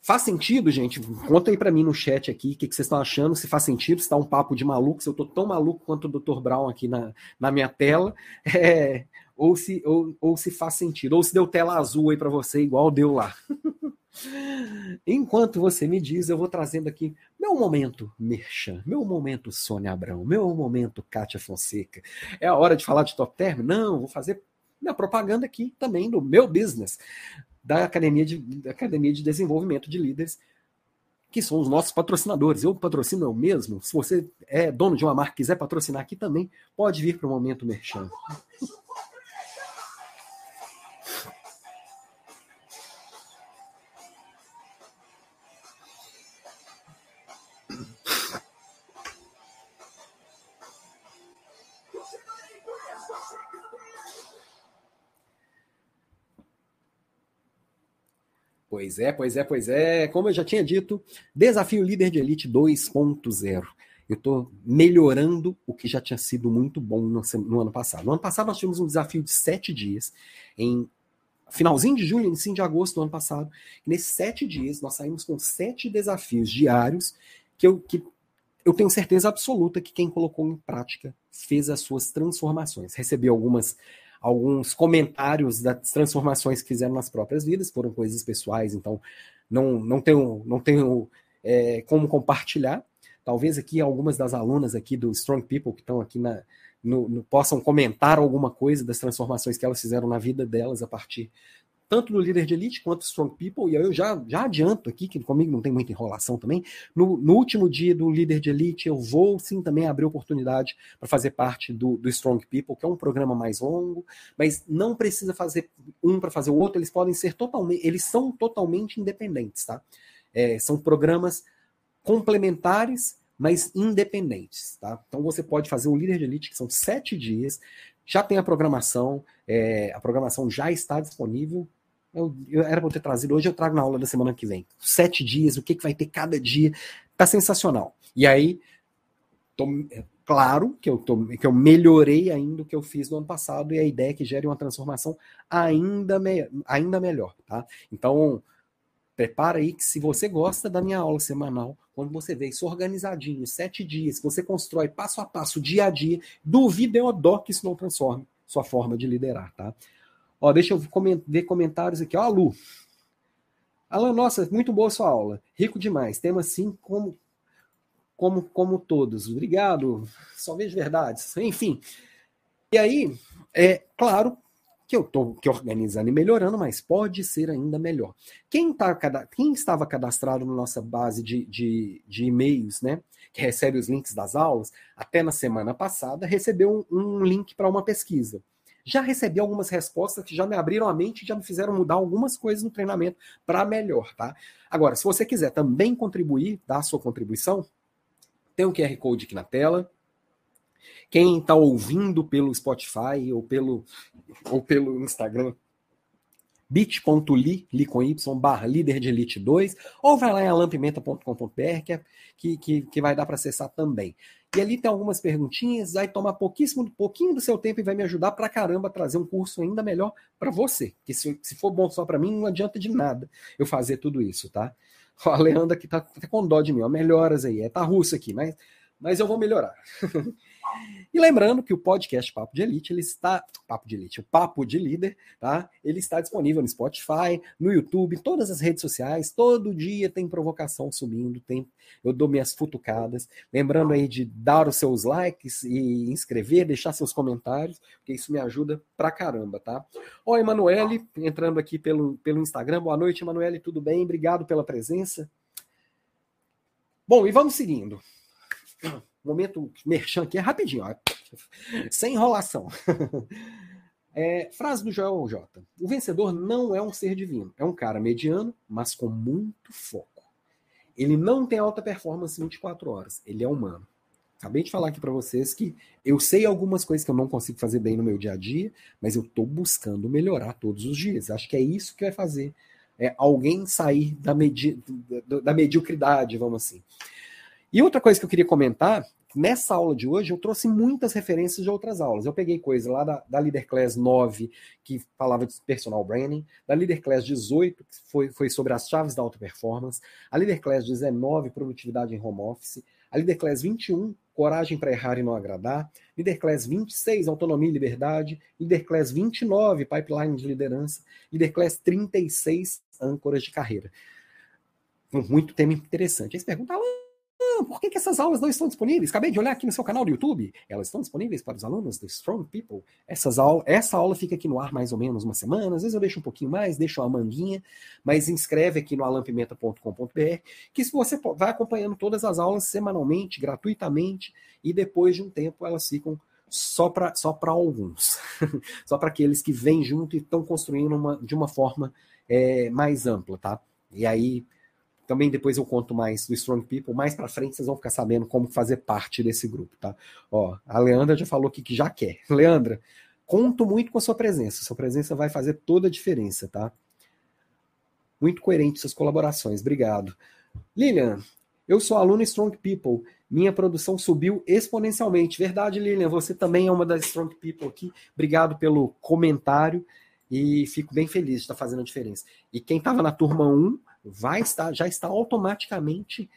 Faz sentido, gente? Conta aí para mim no chat aqui o que, que, vocês estão achando, se faz sentido, se tá um papo de maluco, se eu tô tão maluco quanto o Dr. Brown aqui na, na minha tela, é, ou, se, ou, ou se faz sentido, ou se deu tela azul aí para você, igual deu lá. Enquanto você me diz, eu vou trazendo aqui meu momento Merchan, meu momento Sônia Abrão, meu momento Kátia Fonseca. É a hora de falar de top term? Não, vou fazer minha propaganda aqui também do meu business da Academia de, da Academia de Desenvolvimento de Líderes, que são os nossos patrocinadores. Eu patrocino eu mesmo. Se você é dono de uma marca e quiser patrocinar aqui também, pode vir para o Momento Merchan. Pois é, pois é, pois é. Como eu já tinha dito, Desafio Líder de Elite 2.0. Eu estou melhorando o que já tinha sido muito bom no, no, ano passado. No ano passado nós tivemos um desafio de sete dias, em finalzinho de julho, início de agosto do ano passado. E nesses sete dias nós saímos com sete desafios diários que eu, que eu tenho certeza absoluta que quem colocou em prática fez as suas transformações. Recebi algumas alguns comentários das transformações que fizeram nas próprias vidas, foram coisas pessoais, então não, não tenho, não tenho é, como compartilhar. Talvez aqui algumas das alunas aqui do Strong People que estão aqui na, no, no, possam comentar alguma coisa das transformações que elas fizeram na vida delas a partir tanto do líder de elite quanto Strong People, e eu já, já adianto aqui, que comigo não tem muita enrolação também, no, no último dia do líder de elite, eu vou sim também abrir oportunidade para fazer parte do, do Strong People, que é um programa mais longo, mas não precisa fazer um para fazer o outro, eles podem ser totalmente, eles são totalmente independentes, tá? É, são programas complementares, mas independentes, tá? Então você pode fazer o líder de elite, que são sete dias, já tem a programação, é, a programação já está disponível, Eu, eu era para ter trazido hoje, eu trago na aula da semana que vem. Sete dias, o que, que vai ter cada dia. Tá sensacional. E aí, tô, é claro que eu, tô, que eu melhorei ainda o que eu fiz no ano passado e a ideia é que gere uma transformação ainda, me, ainda melhor, tá? Então, prepara aí que se você gosta da minha aula semanal, quando você vê isso organizadinho, sete dias, você constrói passo a passo, dia a dia, duvida eu dó que isso não transforme sua forma de liderar, tá? Ó, deixa eu ver comentários aqui. Ó, a Lu. Alan, nossa, muito boa sua aula. Rico demais. Tema assim como como como todos. Obrigado. Só vejo verdades. Enfim. E aí, é claro que eu estou que organizando e melhorando, mas pode ser ainda melhor. Quem, tá, quem estava cadastrado na nossa base de, de, de e-mails, né? Que recebe os links das aulas, até na semana passada, recebeu um, um link para uma pesquisa já recebi algumas respostas que já me abriram a mente e já me fizeram mudar algumas coisas no treinamento para melhor, tá? Agora, se você quiser também contribuir, dar a sua contribuição, tem o um QR Code aqui na tela. Quem está ouvindo pelo Spotify ou pelo, ou pelo Instagram, bit.ly, li com y, barra líder de elite 2, ou vai lá em alampimenta.com.br, que, é, que, que, que vai dar para acessar também. E ali tem algumas perguntinhas, vai tomar pouquíssimo, pouquinho do seu tempo e vai me ajudar pra caramba a trazer um curso ainda melhor para você. Que se, se for bom só para mim, não adianta de nada eu fazer tudo isso, tá? O Leandro aqui tá até com dó de mim, ó, melhoras aí, é tá russo aqui, mas, mas eu vou melhorar. E lembrando que o podcast Papo de Elite, ele está. Papo de Elite, o Papo de Líder, tá? Ele está disponível no Spotify, no YouTube, todas as redes sociais. Todo dia tem provocação subindo, tem. Eu dou minhas futucadas. Lembrando aí de dar os seus likes e inscrever, deixar seus comentários, porque isso me ajuda pra caramba, tá? Ó, Emanuele, entrando aqui pelo, pelo Instagram. Boa noite, Emanuele, tudo bem? Obrigado pela presença. Bom, e vamos seguindo momento merchan aqui é rapidinho, ó. sem enrolação. É, frase do Joel J. O vencedor não é um ser divino, é um cara mediano, mas com muito foco. Ele não tem alta performance 24 horas, ele é humano. Acabei de falar aqui para vocês que eu sei algumas coisas que eu não consigo fazer bem no meu dia a dia, mas eu estou buscando melhorar todos os dias. Acho que é isso que vai fazer é, alguém sair da, medi da mediocridade, vamos assim. E outra coisa que eu queria comentar Nessa aula de hoje, eu trouxe muitas referências de outras aulas. Eu peguei coisa lá da, da Leader Class 9, que falava de personal branding, da Leader Class 18, que foi, foi sobre as chaves da alta performance, a Leader Class 19, produtividade em home office, a Leader Class 21, coragem para errar e não agradar, Leader Class 26, autonomia e liberdade, Leader Class 29, pipeline de liderança, Leader Class 36, âncoras de carreira. Muito tema interessante. Aí você pergunta, por que, que essas aulas não estão disponíveis? Acabei de olhar aqui no seu canal do YouTube. Elas estão disponíveis para os alunos do Strong People. Essas aula, essa aula fica aqui no ar mais ou menos uma semana. Às vezes eu deixo um pouquinho mais, deixo uma manguinha, mas inscreve aqui no alampimenta.com.br, que se você vai acompanhando todas as aulas semanalmente, gratuitamente, e depois de um tempo elas ficam só para só alguns. só para aqueles que vêm junto e estão construindo uma, de uma forma é, mais ampla, tá? E aí também depois eu conto mais do Strong People. Mais para frente vocês vão ficar sabendo como fazer parte desse grupo, tá? Ó, a Leandra já falou aqui que já quer. Leandra, conto muito com a sua presença. Sua presença vai fazer toda a diferença, tá? Muito coerente suas colaborações. Obrigado. Lilian, eu sou aluno Strong People. Minha produção subiu exponencialmente. Verdade, Lilian. Você também é uma das Strong People aqui. Obrigado pelo comentário e fico bem feliz de estar fazendo a diferença. E quem estava na turma 1 vai estar, já está automaticamente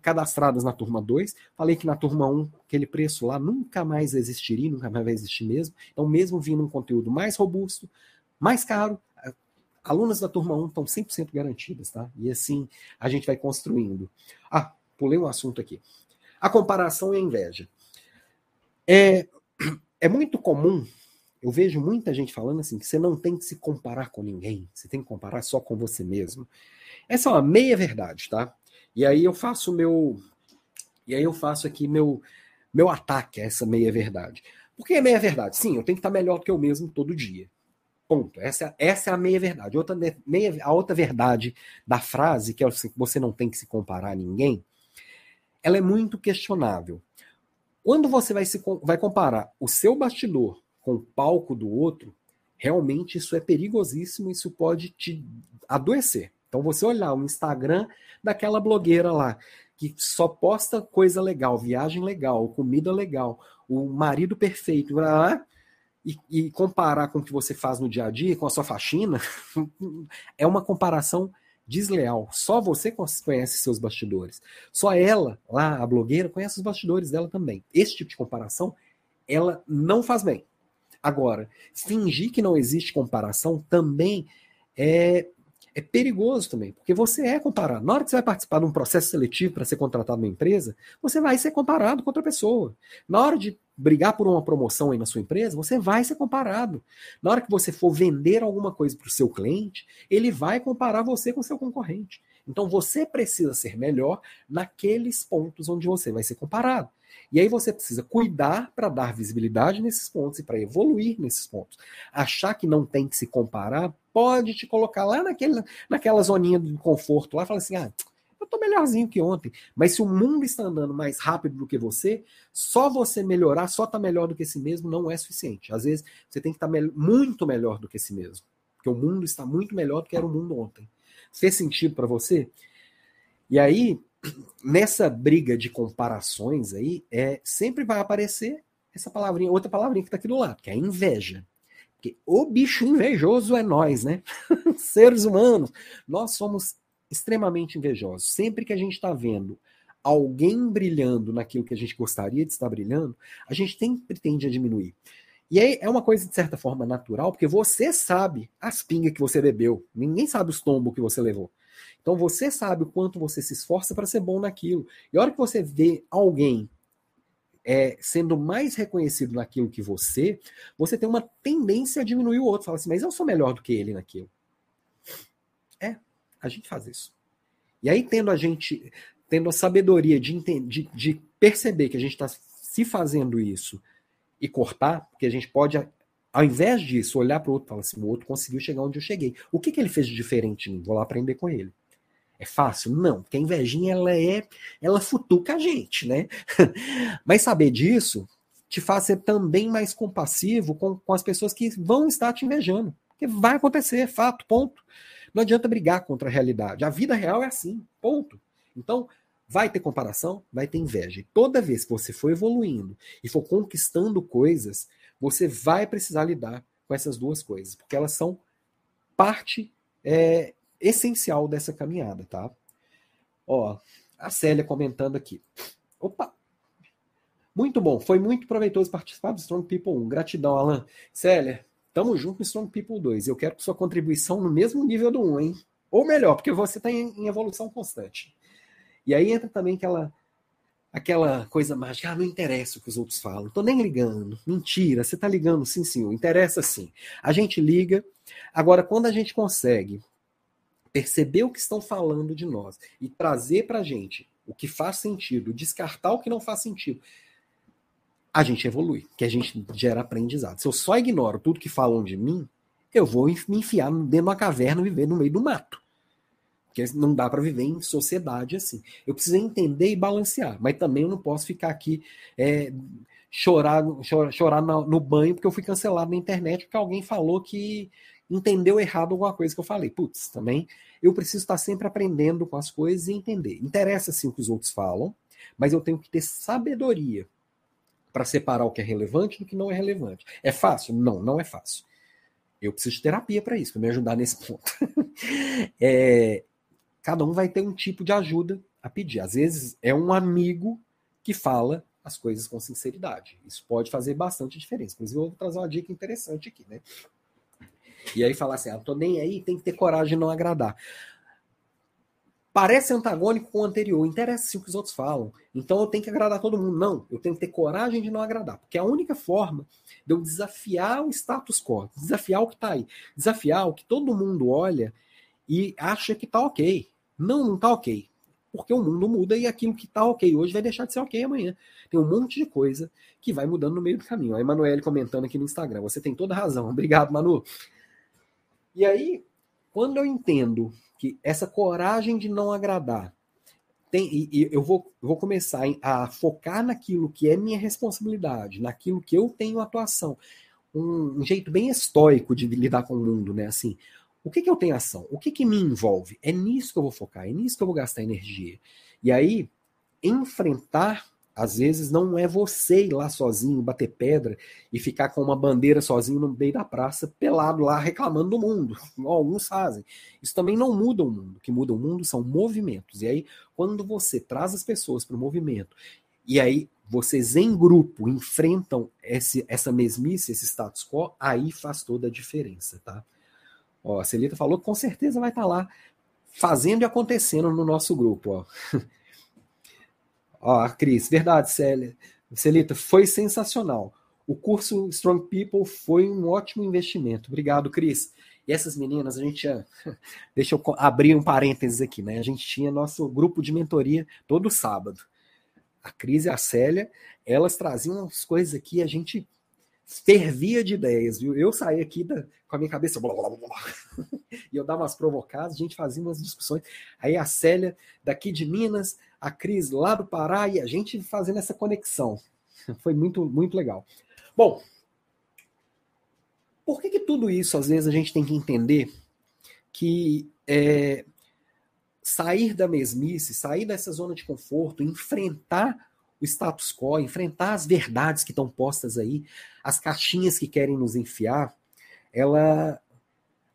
cadastradas na turma 2. Falei que na turma 1, aquele preço lá nunca mais existiria, nunca mais vai existir mesmo. Então, mesmo vindo um conteúdo mais robusto, mais caro, alunas da turma 1 estão 100% garantidas, tá? E assim a gente vai construindo. Ah, pulei um assunto aqui. A comparação e a inveja. É, é muito comum, eu vejo muita gente falando assim, que você não tem que se comparar com ninguém, você tem que comparar só com você mesmo. Essa é uma meia verdade, tá? E aí eu faço meu e aí eu faço aqui meu meu ataque a essa meia verdade. Por que é meia verdade? Sim, eu tenho que estar melhor do que eu mesmo todo dia. Ponto. Essa, essa é a meia verdade. Outra meia, a outra verdade da frase, que é assim, você não tem que se comparar a ninguém, ela é muito questionável. Quando você vai, se, vai comparar o seu bastidor com o palco do outro, Realmente isso é perigosíssimo, isso pode te adoecer. Então você olhar o Instagram daquela blogueira lá, que só posta coisa legal, viagem legal, comida legal, o marido perfeito, e, e comparar com o que você faz no dia a dia, com a sua faxina, é uma comparação desleal. Só você conhece seus bastidores. Só ela, lá, a blogueira, conhece os bastidores dela também. Esse tipo de comparação, ela não faz bem. Agora, fingir que não existe comparação também é, é perigoso também, porque você é comparado. Na hora que você vai participar de um processo seletivo para ser contratado numa empresa, você vai ser comparado com outra pessoa. Na hora de brigar por uma promoção aí na sua empresa, você vai ser comparado. Na hora que você for vender alguma coisa para o seu cliente, ele vai comparar você com seu concorrente. Então você precisa ser melhor naqueles pontos onde você vai ser comparado. E aí você precisa cuidar para dar visibilidade nesses pontos e para evoluir nesses pontos. Achar que não tem que se comparar pode te colocar lá naquele, naquela zoninha de conforto lá falar assim: ah, eu tô melhorzinho que ontem. Mas se o mundo está andando mais rápido do que você, só você melhorar, só tá melhor do que si mesmo não é suficiente. Às vezes você tem que estar tá me muito melhor do que si mesmo. Porque o mundo está muito melhor do que era o mundo ontem. Fez sentido para você? E aí, nessa briga de comparações aí, é, sempre vai aparecer essa palavrinha, outra palavrinha que está aqui do lado, que é inveja. Porque o bicho invejoso é nós, né? Seres humanos. Nós somos extremamente invejosos. Sempre que a gente está vendo alguém brilhando naquilo que a gente gostaria de estar brilhando, a gente sempre tende a diminuir. E aí é uma coisa de certa forma natural, porque você sabe as pingas que você bebeu. Ninguém sabe os tombos que você levou. Então você sabe o quanto você se esforça para ser bom naquilo. E a hora que você vê alguém é, sendo mais reconhecido naquilo que você, você tem uma tendência a diminuir o outro. Fala assim, mas eu sou melhor do que ele naquilo. É, a gente faz isso. E aí, tendo a gente, tendo a sabedoria de, de, de perceber que a gente está se fazendo isso e cortar, porque a gente pode, ao invés disso, olhar para o outro e falar assim: o outro conseguiu chegar onde eu cheguei. O que, que ele fez de diferente em mim? Vou lá aprender com ele. É fácil? Não, porque a invejinha ela é, ela futuca a gente, né? Mas saber disso te faz ser também mais compassivo com, com as pessoas que vão estar te invejando. Porque vai acontecer, é fato, ponto. Não adianta brigar contra a realidade. A vida real é assim, ponto. Então, vai ter comparação, vai ter inveja. E toda vez que você for evoluindo e for conquistando coisas, você vai precisar lidar com essas duas coisas, porque elas são parte é, essencial dessa caminhada, tá? Ó, a Célia comentando aqui. Opa! Muito bom, foi muito proveitoso participar do Strong People 1. Gratidão, Alan. Célia, tamo junto no Strong People 2. Eu quero sua contribuição no mesmo nível do 1, hein? Ou melhor, porque você está em, evolução constante. E aí entra também aquela aquela coisa mágica, ah, não interessa o que os outros falam, tô nem ligando. Mentira, você tá ligando, sim, senhor, interessa sim. A gente liga. Agora, quando a gente consegue perceber o que estão falando de nós e trazer para a gente o que faz sentido, descartar o que não faz sentido, a gente evolui, que a gente gera aprendizado. Se eu só ignoro tudo que falam de mim, eu vou me enfiar dentro de uma caverna e viver no meio do mato. Porque não dá para viver em sociedade assim. Eu preciso entender e balancear, mas também eu não posso ficar aqui é, chorar, chorar, chorar no, no banho porque eu fui cancelado na internet porque alguém falou que entendeu errado alguma coisa que eu falei. Putz, também eu preciso estar sempre aprendendo com as coisas e entender. Interessa sim o que os outros falam, mas eu tenho que ter sabedoria para separar o que é relevante do que não é relevante. É fácil? Não, não é fácil. Eu preciso de terapia para isso, para me ajudar nesse ponto. é, cada um vai ter um tipo de ajuda a pedir. Às vezes é um amigo que fala as coisas com sinceridade. Isso pode fazer bastante diferença. Inclusive, eu vou trazer uma dica interessante aqui, né? E aí falar assim, ah, tô nem aí, tem que ter coragem de não agradar. Parece antagônico com o anterior, interessa sim o que os outros falam. Então eu tenho que agradar todo mundo. Não, eu tenho que ter coragem de não agradar. Porque é a única forma de eu desafiar o status quo, desafiar o que está aí, desafiar o que todo mundo olha e acha que está ok. Não, não está ok. Porque o mundo muda e aquilo que está ok hoje vai deixar de ser ok amanhã. Tem um monte de coisa que vai mudando no meio do caminho. A Emanuele comentando aqui no Instagram. Você tem toda razão. Obrigado, Manu. E aí, quando eu entendo que essa coragem de não agradar tem, e, e eu vou, vou começar a focar naquilo que é minha responsabilidade, naquilo que eu tenho atuação, um, um, jeito bem estoico de lidar com o mundo, né? Assim, o que, que eu tenho ação? O que, que me envolve? É nisso que eu vou focar, é nisso que eu vou gastar energia. E aí, enfrentar às vezes não é você ir lá sozinho, bater pedra e ficar com uma bandeira sozinho no meio da praça, pelado lá, reclamando do mundo. Alguns fazem. Isso também não muda o mundo. O que muda o mundo são movimentos. E aí, quando você traz as pessoas para o movimento, e aí vocês em grupo enfrentam esse, essa mesmice, esse status quo, aí faz toda a diferença, tá? Ó, a Celita falou que com certeza vai estar tá lá fazendo e acontecendo no nosso grupo, ó. Ó, a Cris, verdade, Célia. Celita, foi sensacional. O curso Strong People foi um ótimo investimento. Obrigado, Cris. E essas meninas, a gente tinha. Deixa eu abrir um parênteses aqui, né? A gente tinha nosso grupo de mentoria todo sábado. A Cris e a Célia, elas traziam umas coisas aqui, a gente fervia de ideias, viu? Eu saí aqui da, com a minha cabeça blá, blá, blá, e eu dava umas provocadas, a gente fazia umas discussões. Aí a Célia, daqui de Minas, a Cris lá do Pará e a gente fazendo essa conexão. Foi muito, muito legal. Bom, por que, que tudo isso, às vezes, a gente tem que entender que é, sair da mesmice, sair dessa zona de conforto, enfrentar o status quo, enfrentar as verdades que estão postas aí, as caixinhas que querem nos enfiar, ela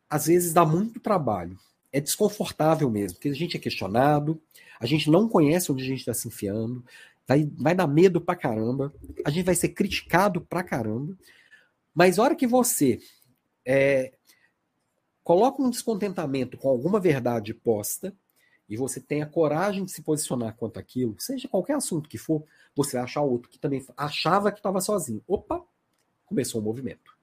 às vezes dá muito trabalho. É desconfortável mesmo, porque a gente é questionado, a gente não conhece onde a gente está se enfiando, vai, vai dar medo pra caramba, a gente vai ser criticado pra caramba, mas a hora que você é, coloca um descontentamento com alguma verdade posta, e você tem a coragem de se posicionar quanto aquilo, seja qualquer assunto que for, você vai achar outro que também achava que estava sozinho. Opa, começou um movimento.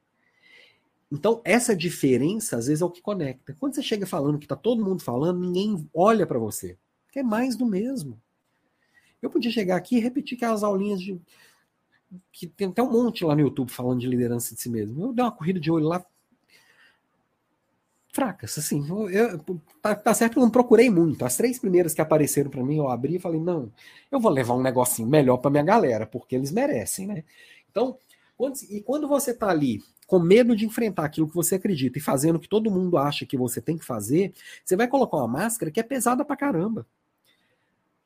Então, essa diferença, às vezes, é o que conecta. Quando você chega falando que está todo mundo falando, ninguém olha para você é mais do mesmo. Eu podia chegar aqui e repetir aquelas aulinhas de. que tem até um monte lá no YouTube falando de liderança de si mesmo. Eu dei uma corrida de olho lá. Fracas, assim. Eu, eu, tá, tá, certo que eu não procurei muito. As três primeiras que apareceram para mim, eu abri e falei: não, eu vou levar um negocinho melhor para minha galera, porque eles merecem, né? Então, quando, e quando você tá ali com medo de enfrentar aquilo que você acredita e fazendo o que todo mundo acha que você tem que fazer, você vai colocar uma máscara que é pesada pra caramba.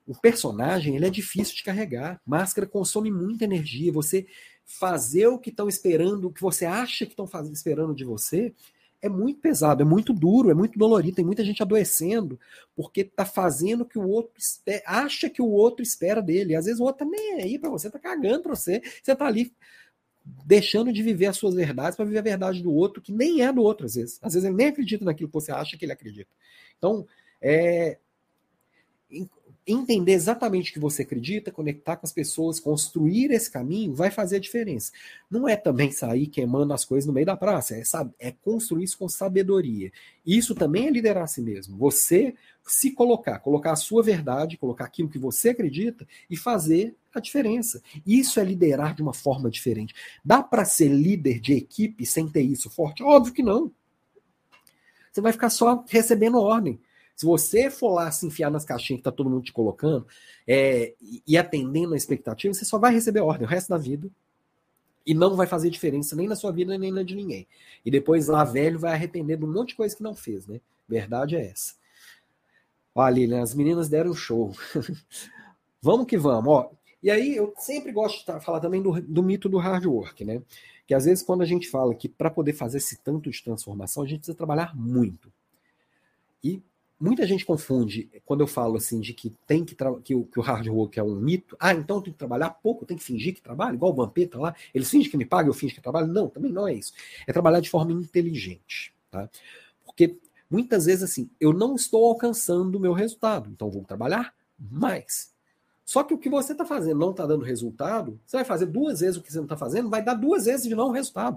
O personagem ele é difícil de carregar. Máscara consome muita energia. Você fazer o que estão esperando, o que você acha que estão esperando de você, é muito pesado, é muito duro, é muito dolorido. Tem muita gente adoecendo porque está fazendo o que o outro acha que o outro espera dele. Às vezes o outro tá nem aí para você, tá cagando para você. Você tá ali deixando de viver as suas verdades para viver a verdade do outro, que nem é do outro, às vezes. Às vezes ele nem acredita naquilo que você acha que ele acredita. Então, é, entender exatamente o que você acredita, conectar com as pessoas, construir esse caminho, vai fazer a diferença. Não é também sair queimando as coisas no meio da praça, é, é construir isso com sabedoria. Isso também é liderar a si mesmo. Você se colocar, colocar a sua verdade, colocar aquilo que você acredita e fazer a diferença. Isso é liderar de uma forma diferente. Dá para ser líder de equipe sem ter isso forte? Óbvio que não. Você vai ficar só recebendo ordem. Se você for lá se enfiar nas caixinhas que tá todo mundo te colocando é, e atendendo a expectativa, você só vai receber ordem o resto da vida e não vai fazer diferença nem na sua vida nem na de ninguém. E depois lá velho vai arrepender de um monte de coisa que não fez, né? Verdade é essa. Olha, Lilian, as meninas deram show. vamos que vamos, ó. E aí eu sempre gosto de falar também do, do mito do hard work, né? Que às vezes quando a gente fala que para poder fazer esse tanto de transformação, a gente precisa trabalhar muito. Muita gente confunde quando eu falo assim de que tem que, que, o, que o hard work é um mito. Ah, então eu tenho que trabalhar pouco, tem que fingir que trabalho, igual o Vampeta lá. Ele finge que me paga, eu finge que trabalho. Não, também não é isso. É trabalhar de forma inteligente, tá? Porque muitas vezes assim, eu não estou alcançando o meu resultado, então vou trabalhar mais. Só que o que você está fazendo não está dando resultado, você vai fazer duas vezes o que você não está fazendo, vai dar duas vezes de não resultado.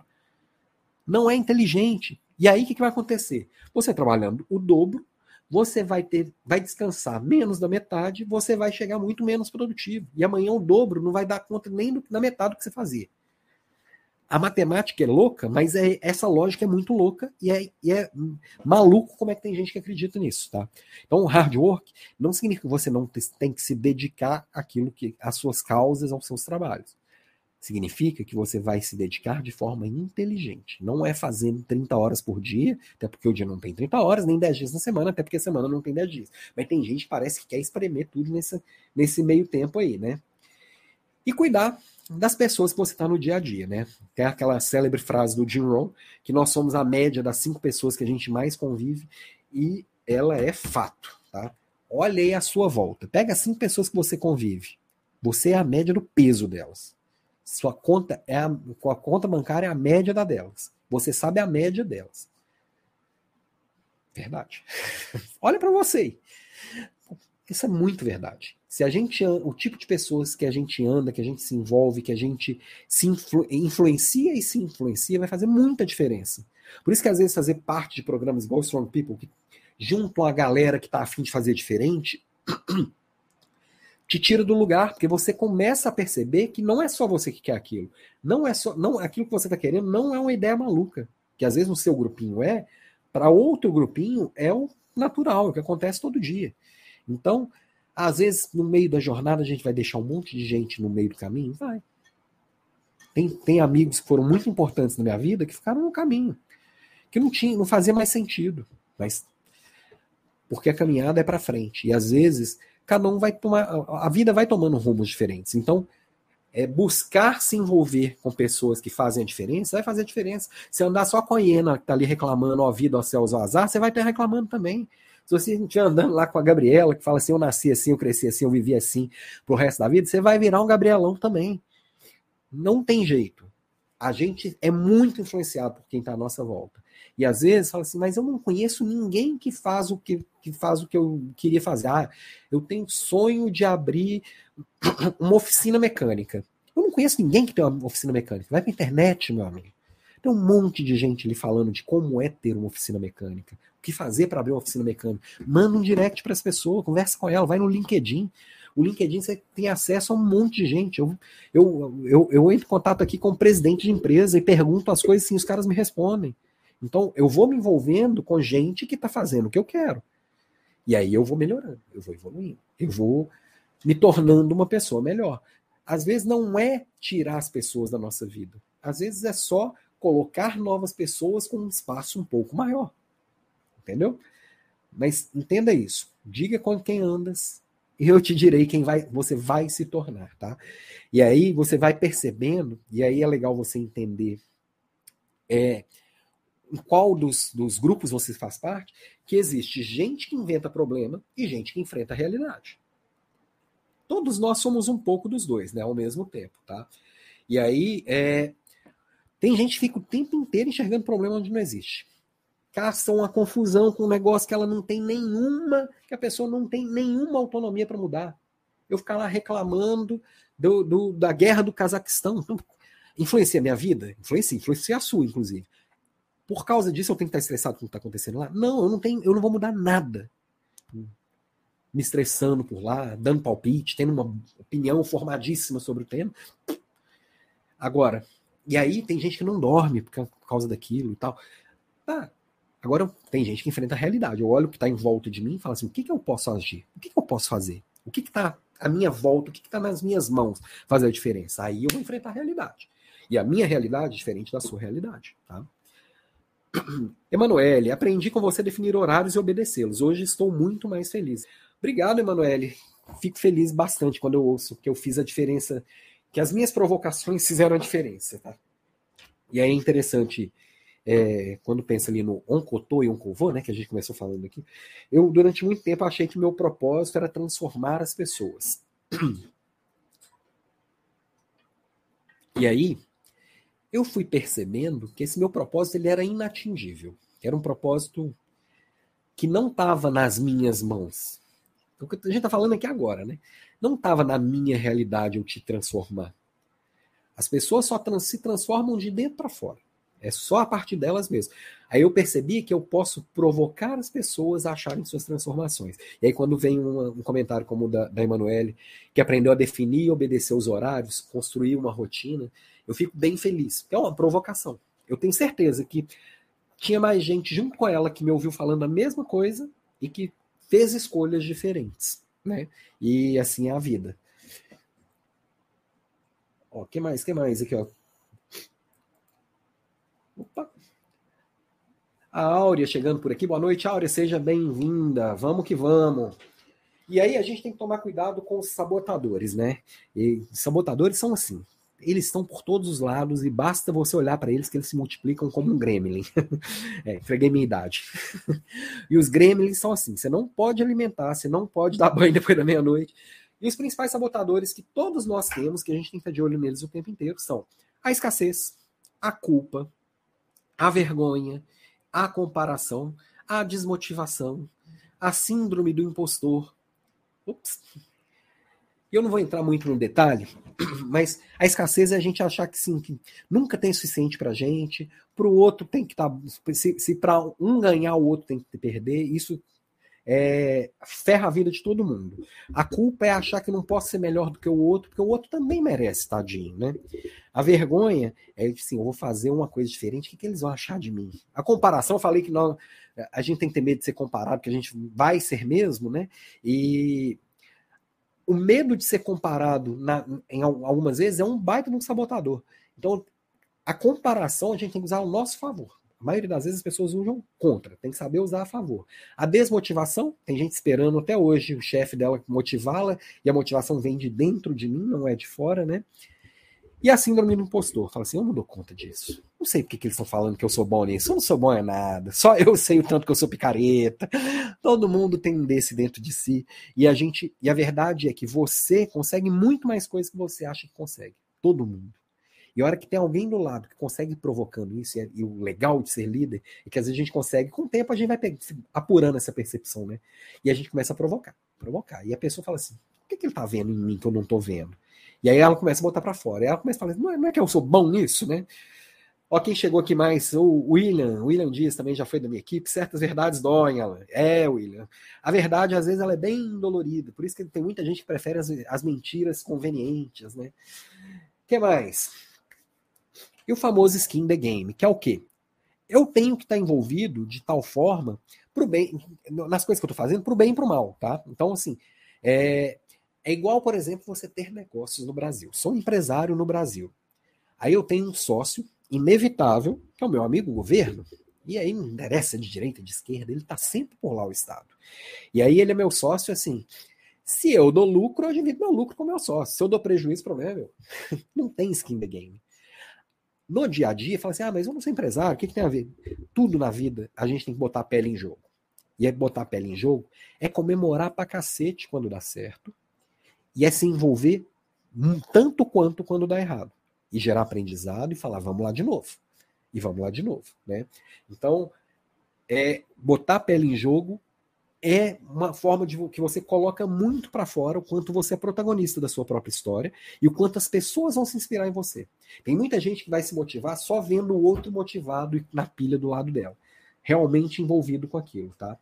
Não é inteligente. E aí o que, que vai acontecer? Você trabalhando o dobro, você vai ter, vai descansar menos da metade, você vai chegar muito menos produtivo. E amanhã o dobro não vai dar conta nem do, da metade do que você fazia. A matemática é louca, mas é, essa lógica é muito louca e é, e é maluco como é que tem gente que acredita nisso, tá? Então, hard work não significa que você não tem que se dedicar àquilo que, às suas causas, aos seus trabalhos. Significa que você vai se dedicar de forma inteligente. Não é fazendo 30 horas por dia, até porque o dia não tem 30 horas, nem 10 dias na semana, até porque a semana não tem 10 dias. Mas tem gente que parece que quer espremer tudo nesse, nesse meio tempo aí, né? E cuidar das pessoas que você está no dia a dia, né? Tem aquela célebre frase do Jim Rohn, que nós somos a média das cinco pessoas que a gente mais convive, e ela é fato, tá? Olha aí a sua volta. Pega cinco pessoas que você convive. Você é a média do peso delas. Sua conta é a, a conta bancária é a média da delas. Você sabe a média delas. Verdade. Olha para você. Isso é muito verdade. Se a gente o tipo de pessoas que a gente anda, que a gente se envolve, que a gente se influ, influencia e se influencia, vai fazer muita diferença. Por isso que às vezes fazer parte de programas igual Strong People, que juntam a galera que está afim de fazer diferente, te tira do lugar, porque você começa a perceber que não é só você que quer aquilo. Não é só, não, aquilo que você está querendo não é uma ideia maluca, que às vezes no seu grupinho é, para outro grupinho é o natural, é o que acontece todo dia. Então, às vezes no meio da jornada a gente vai deixar um monte de gente no meio do caminho, vai. Tem, tem amigos que foram muito importantes na minha vida que ficaram no caminho, que não tinha, não fazia mais sentido, mas porque a caminhada é para frente e às vezes cada um vai tomar. A vida vai tomando rumos diferentes. Então, é buscar se envolver com pessoas que fazem a diferença, vai fazer a diferença. Se andar só com a hiena que tá ali reclamando, ó vida, ó céus, ó azar, você vai estar reclamando também. Se você estiver andando lá com a Gabriela, que fala assim, eu nasci assim, eu cresci assim, eu vivi assim pro resto da vida, você vai virar um Gabrielão também. Não tem jeito. A gente é muito influenciado por quem está à nossa volta. E às vezes fala assim, mas eu não conheço ninguém que faz o que, que faz o que eu queria fazer. Ah, eu tenho sonho de abrir uma oficina mecânica. Eu não conheço ninguém que tem uma oficina mecânica. Vai pra internet, meu amigo. Tem um monte de gente ali falando de como é ter uma oficina mecânica, o que fazer para abrir uma oficina mecânica. Manda um direct para as pessoas, conversa com ela, vai no LinkedIn. O LinkedIn você tem acesso a um monte de gente. Eu, eu, eu, eu entro em contato aqui com o presidente de empresa e pergunto as coisas assim, os caras me respondem. Então, eu vou me envolvendo com gente que está fazendo o que eu quero. E aí eu vou melhorando, eu vou evoluindo, eu vou me tornando uma pessoa melhor. Às vezes não é tirar as pessoas da nossa vida. Às vezes é só colocar novas pessoas com um espaço um pouco maior. Entendeu? Mas entenda isso. Diga com quem andas, e eu te direi quem vai, você vai se tornar, tá? E aí você vai percebendo, e aí é legal você entender é, em qual dos, dos grupos você faz parte, que existe gente que inventa problema e gente que enfrenta a realidade. Todos nós somos um pouco dos dois, né, ao mesmo tempo, tá? E aí, é, tem gente que fica o tempo inteiro enxergando problema onde não existe. Caça uma confusão com um negócio que ela não tem nenhuma, que a pessoa não tem nenhuma autonomia para mudar. Eu ficar lá reclamando do, do, da guerra do Cazaquistão. Influencia a minha vida? Influencia, influencia a sua, inclusive. Por causa disso eu tenho que estar estressado com o que está acontecendo lá? Não, eu não tenho, eu não vou mudar nada. Me estressando por lá, dando palpite, tendo uma opinião formadíssima sobre o tema. Agora, e aí tem gente que não dorme por causa daquilo e tal. Tá. Agora tem gente que enfrenta a realidade. Eu olho o que está em volta de mim e falo assim: o que, que eu posso agir? O que, que eu posso fazer? O que está à minha volta? O que está nas minhas mãos fazer a diferença? Aí eu vou enfrentar a realidade. E a minha realidade é diferente da sua realidade. Tá? Emanuele, aprendi com você a definir horários e obedecê-los. Hoje estou muito mais feliz. Obrigado, Emanuele. Fico feliz bastante quando eu ouço que eu fiz a diferença, que as minhas provocações fizeram a diferença. Tá? E aí é interessante, é, quando pensa ali no oncotô e oncovô, né, que a gente começou falando aqui, eu durante muito tempo achei que meu propósito era transformar as pessoas. E aí, eu fui percebendo que esse meu propósito ele era inatingível. Era um propósito que não estava nas minhas mãos. O que a gente está falando aqui agora, né? Não estava na minha realidade eu te transformar. As pessoas só trans se transformam de dentro para fora. É só a partir delas mesmo. Aí eu percebi que eu posso provocar as pessoas a acharem suas transformações. E aí, quando vem um, um comentário como o da, da Emanuele, que aprendeu a definir e obedecer os horários, construir uma rotina, eu fico bem feliz. É uma provocação. Eu tenho certeza que tinha mais gente junto com ela que me ouviu falando a mesma coisa e que fez escolhas diferentes, né? E assim é a vida. Ó, que mais? Que mais aqui, ó? Opa. A Áurea chegando por aqui. Boa noite, Áurea. Seja bem-vinda. Vamos que vamos. E aí a gente tem que tomar cuidado com os sabotadores, né? E sabotadores são assim. Eles estão por todos os lados e basta você olhar para eles que eles se multiplicam como um gremlin. é, freguei minha idade. e os gremlins são assim: você não pode alimentar, você não pode dar banho depois da meia-noite. E os principais sabotadores que todos nós temos, que a gente tem que estar de olho neles o tempo inteiro, são a escassez, a culpa, a vergonha, a comparação, a desmotivação, a síndrome do impostor. Ups. Eu não vou entrar muito no detalhe, mas a escassez é a gente achar que sim, que nunca tem suficiente para gente, para o outro tem que estar. Tá, se, se para um ganhar, o outro tem que perder. Isso é, ferra a vida de todo mundo. A culpa é achar que não posso ser melhor do que o outro, porque o outro também merece, tadinho, né? A vergonha é assim, eu vou fazer uma coisa diferente, o que, que eles vão achar de mim? A comparação, eu falei que nós, a gente tem que ter medo de ser comparado, porque a gente vai ser mesmo, né? E o medo de ser comparado na, em algumas vezes é um baita de um sabotador. Então, a comparação a gente tem que usar ao nosso favor. A maioria das vezes as pessoas usam contra, tem que saber usar a favor. A desmotivação, tem gente esperando até hoje o chefe dela motivá-la, e a motivação vem de dentro de mim, não é de fora, né? E a síndrome do impostor, fala assim: eu não dou conta disso. Não sei porque que eles estão falando que eu sou bom nisso. Eu não sou bom é nada. Só eu sei o tanto que eu sou picareta. Todo mundo tem um desse dentro de si. E a gente, e a verdade é que você consegue muito mais coisas que você acha que consegue. Todo mundo. E a hora que tem alguém do lado que consegue provocando isso, e, é, e, o legal de ser líder é que às vezes a gente consegue, com o tempo a gente vai apurando essa percepção, né? E a gente começa a provocar, provocar. E a pessoa fala assim: o que, que ele tá vendo em mim que eu não tô vendo? E aí ela começa a botar para fora. E ela começa a falar: não é, não é que eu sou bom nisso, né? Ó, quem chegou aqui mais, o William, William Dias também já foi da minha equipe. Certas verdades doem, ela. É, William. A verdade, às vezes, ela é bem dolorida. Por isso que tem muita gente que prefere as, as mentiras convenientes, né? O que mais? E o famoso skin the game, que é o quê? Eu tenho que estar envolvido de tal forma pro bem, nas coisas que eu estou fazendo, pro bem e pro mal, tá? Então, assim, é, é igual, por exemplo, você ter negócios no Brasil. Sou empresário no Brasil. Aí eu tenho um sócio inevitável, que é o meu amigo governo, e aí não interessa de direita, de esquerda, ele está sempre por lá o Estado. E aí ele é meu sócio, assim, se eu dou lucro, eu divido meu lucro com o meu sócio. Se eu dou prejuízo, problema é meu. Não tem skin the game. No dia a dia, fala assim: ah, mas eu não sou empresário, o que, que tem a ver? Tudo na vida a gente tem que botar a pele em jogo. E é botar a pele em jogo é comemorar pra cacete quando dá certo e é se envolver tanto quanto quando dá errado. E gerar aprendizado e falar: vamos lá de novo. E vamos lá de novo. Né? Então, é botar a pele em jogo é uma forma de que você coloca muito para fora o quanto você é protagonista da sua própria história e o quanto as pessoas vão se inspirar em você. Tem muita gente que vai se motivar só vendo o outro motivado e na pilha do lado dela, realmente envolvido com aquilo, tá?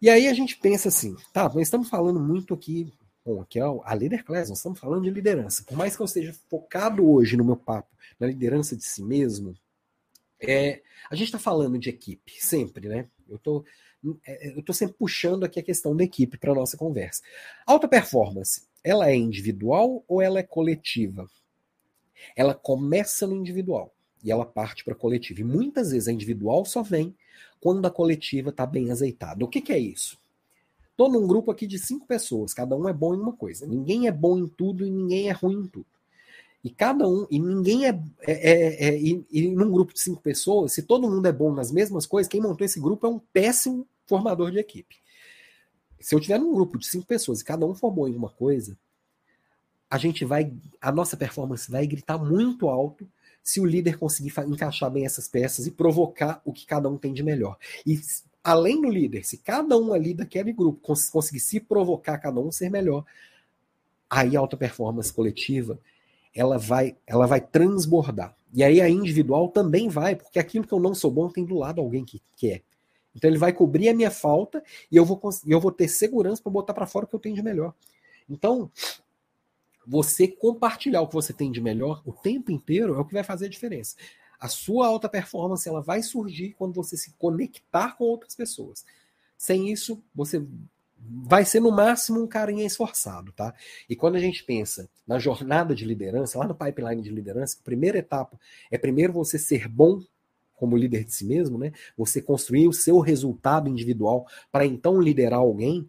E aí a gente pensa assim, tá, nós estamos falando muito aqui, bom, aqui é a Leader Class, nós estamos falando de liderança. Por mais que eu esteja focado hoje no meu papo na liderança de si mesmo, é, a gente está falando de equipe, sempre, né? Eu estou é, é, eu estou sempre puxando aqui a questão da equipe para nossa conversa. Alta performance, ela é individual ou ela é coletiva? Ela começa no individual e ela parte para a coletiva. E muitas vezes a individual só vem quando a coletiva está bem azeitada. O que, que é isso? Estou num grupo aqui de cinco pessoas, cada um é bom em uma coisa. Ninguém é bom em tudo e ninguém é ruim em tudo. E cada um, e ninguém é. é, é, é e, e, num grupo de cinco pessoas, se todo mundo é bom nas mesmas coisas, quem montou esse grupo é um péssimo formador de equipe. Se eu tiver num grupo de cinco pessoas e cada um formou em uma coisa, a gente vai, a nossa performance vai gritar muito alto se o líder conseguir encaixar bem essas peças e provocar o que cada um tem de melhor. E além do líder, se cada um ali daquele grupo cons conseguir se provocar cada um ser melhor, aí a alta performance coletiva ela vai, ela vai transbordar. E aí a individual também vai, porque aquilo que eu não sou bom tem do lado alguém que quer. Então ele vai cobrir a minha falta e eu vou, eu vou ter segurança para botar para fora o que eu tenho de melhor. Então, você compartilhar o que você tem de melhor o tempo inteiro é o que vai fazer a diferença. A sua alta performance ela vai surgir quando você se conectar com outras pessoas. Sem isso, você vai ser no máximo um carinha esforçado, tá? E quando a gente pensa na jornada de liderança, lá no pipeline de liderança, a primeira etapa é primeiro você ser bom como líder de si mesmo, né? Você construir o seu resultado individual para então liderar alguém.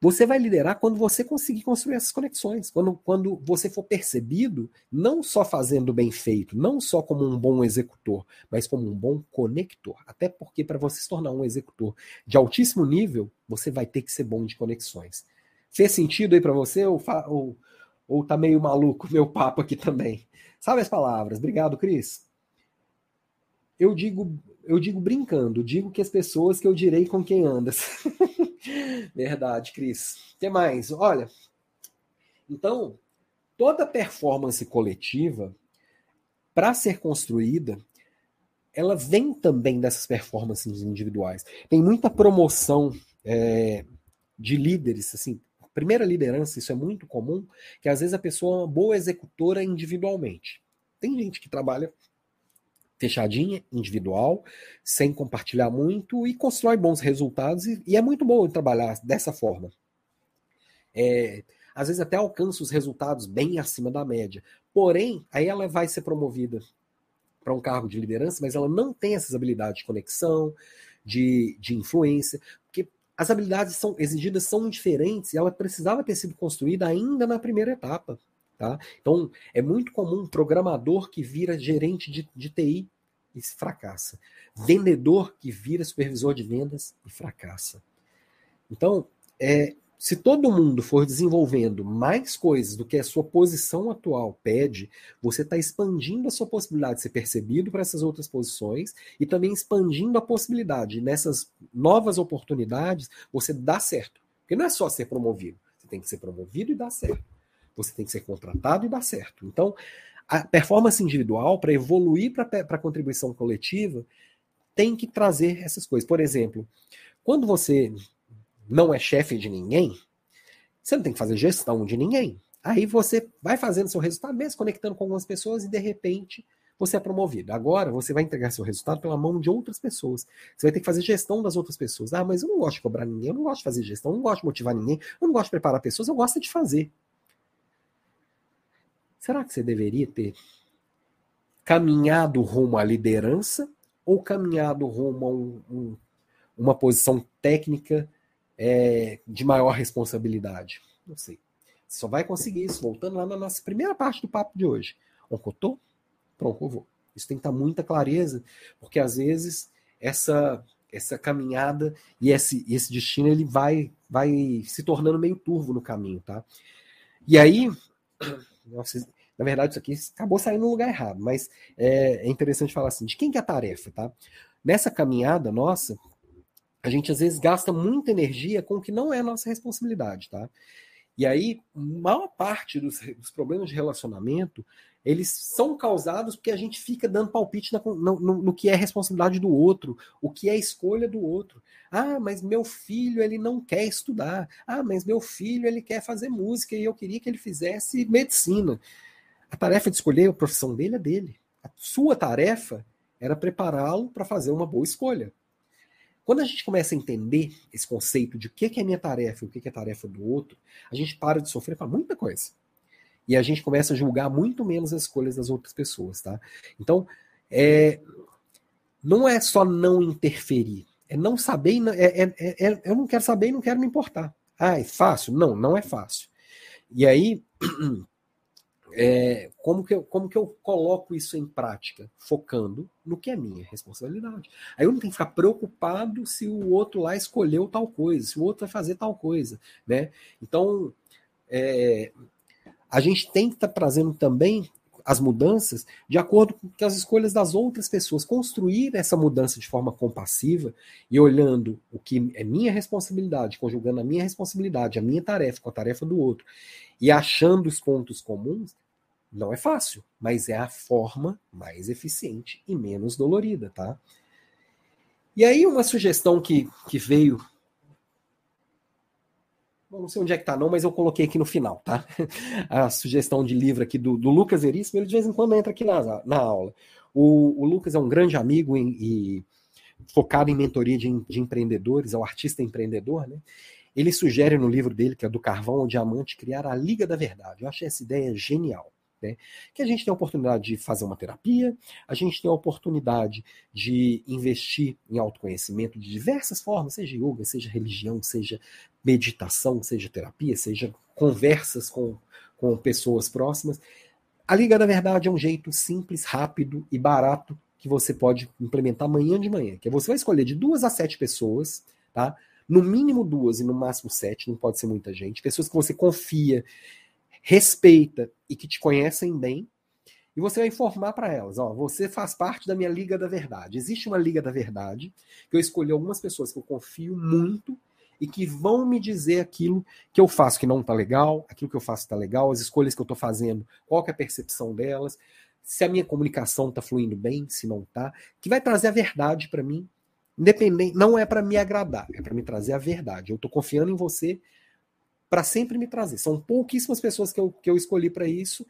Você vai liderar quando você conseguir construir essas conexões, quando, quando você for percebido, não só fazendo bem feito, não só como um bom executor, mas como um bom conector. Até porque, para você se tornar um executor de altíssimo nível, você vai ter que ser bom de conexões. Fez sentido aí para você ou, ou, ou tá meio maluco meu papo aqui também? Sabe as palavras? Obrigado, Cris. Eu digo, eu digo brincando, digo que as pessoas que eu direi com quem andas. Verdade, Cris. O que mais? Olha, então, toda performance coletiva, para ser construída, ela vem também dessas performances individuais. Tem muita promoção é, de líderes, assim, primeira liderança, isso é muito comum, que às vezes a pessoa é uma boa executora individualmente. Tem gente que trabalha fechadinha, individual, sem compartilhar muito e constrói bons resultados e, e é muito bom trabalhar dessa forma. É, às vezes até alcança os resultados bem acima da média. Porém, aí ela vai ser promovida para um cargo de liderança, mas ela não tem essas habilidades de conexão, de, de influência, porque as habilidades são exigidas são diferentes e ela precisava ter sido construída ainda na primeira etapa. Tá? Então, é muito comum um programador que vira gerente de, de TI e fracassa. Vendedor que vira supervisor de vendas e fracassa. Então, é, se todo mundo for desenvolvendo mais coisas do que a sua posição atual pede, você está expandindo a sua possibilidade de ser percebido para essas outras posições e também expandindo a possibilidade nessas novas oportunidades você dar certo. Porque não é só ser promovido, você tem que ser promovido e dar certo. Você tem que ser contratado e dar certo. Então, a performance individual, para evoluir para a contribuição coletiva, tem que trazer essas coisas. Por exemplo, quando você não é chefe de ninguém, você não tem que fazer gestão de ninguém. Aí você vai fazendo seu resultado, mesmo conectando com algumas pessoas, e de repente você é promovido. Agora você vai entregar seu resultado pela mão de outras pessoas. Você vai ter que fazer gestão das outras pessoas. Ah, mas eu não gosto de cobrar ninguém, eu não gosto de fazer gestão, eu não gosto de motivar ninguém, eu não gosto de preparar pessoas, eu gosto de fazer. Será que você deveria ter caminhado rumo à liderança ou caminhado rumo a um, um, uma posição técnica é, de maior responsabilidade? Não sei. Você só vai conseguir isso voltando lá na nossa primeira parte do papo de hoje. Oncotô? Pronto, vou. Isso tem que estar muita clareza, porque às vezes essa essa caminhada e esse, esse destino ele vai vai se tornando meio turvo no caminho, tá? E aí, nossa, na verdade, isso aqui acabou saindo no lugar errado, mas é, é interessante falar assim: de quem que é a tarefa, tá? Nessa caminhada nossa, a gente às vezes gasta muita energia com o que não é nossa responsabilidade, tá? E aí, maior parte dos, dos problemas de relacionamento, eles são causados porque a gente fica dando palpite na, no, no, no, que é responsabilidade do outro, o que é escolha do outro. Ah, mas meu filho ele não quer estudar. Ah, mas meu filho ele quer fazer música e eu queria que ele fizesse medicina. A tarefa de escolher a profissão dele é dele. A sua tarefa era prepará-lo para fazer uma boa escolha. Quando a gente começa a entender esse conceito de o que é minha tarefa e o que é tarefa do outro, a gente para de sofrer para muita coisa. E a gente começa a julgar muito menos as escolhas das outras pessoas, tá? Então, é, não é só não interferir, é não saber, é, é, é, é, eu não quero saber e não quero me importar. Ah, é fácil? Não, não é fácil. E aí, é, como, que eu, como que eu coloco isso em prática? Focando no que é minha responsabilidade. Aí eu não tenho que ficar preocupado se o outro lá escolheu tal coisa, se o outro vai fazer tal coisa. Né? Então, é, a gente tem que estar tá trazendo também as mudanças de acordo com as escolhas das outras pessoas. Construir essa mudança de forma compassiva e olhando o que é minha responsabilidade, conjugando a minha responsabilidade, a minha tarefa com a tarefa do outro e achando os pontos comuns, não é fácil, mas é a forma mais eficiente e menos dolorida, tá? E aí uma sugestão que, que veio não sei onde é que tá, não, mas eu coloquei aqui no final, tá? A sugestão de livro aqui do, do Lucas Veríssimo, ele de vez em quando entra aqui na, na aula. O, o Lucas é um grande amigo em, e focado em mentoria de, de empreendedores, é o artista empreendedor, né? ele sugere no livro dele, que é do Carvão ao Diamante, criar a Liga da Verdade. Eu achei essa ideia genial. Né? Que a gente tem a oportunidade de fazer uma terapia, a gente tem a oportunidade de investir em autoconhecimento de diversas formas, seja yoga, seja religião, seja meditação, seja terapia, seja conversas com, com pessoas próximas. A Liga da Verdade é um jeito simples, rápido e barato que você pode implementar amanhã de manhã, que é você vai escolher de duas a sete pessoas, tá? No mínimo duas e no máximo sete, não pode ser muita gente, pessoas que você confia, respeita e que te conhecem bem, e você vai informar para elas, ó, você faz parte da minha Liga da Verdade. Existe uma Liga da Verdade, que eu escolhi algumas pessoas que eu confio muito e que vão me dizer aquilo que eu faço que não está legal, aquilo que eu faço está legal, as escolhas que eu estou fazendo, qual é a percepção delas, se a minha comunicação está fluindo bem, se não está, que vai trazer a verdade para mim, independente, não é para me agradar, é para me trazer a verdade. Eu estou confiando em você para sempre me trazer. São pouquíssimas pessoas que eu, que eu escolhi para isso.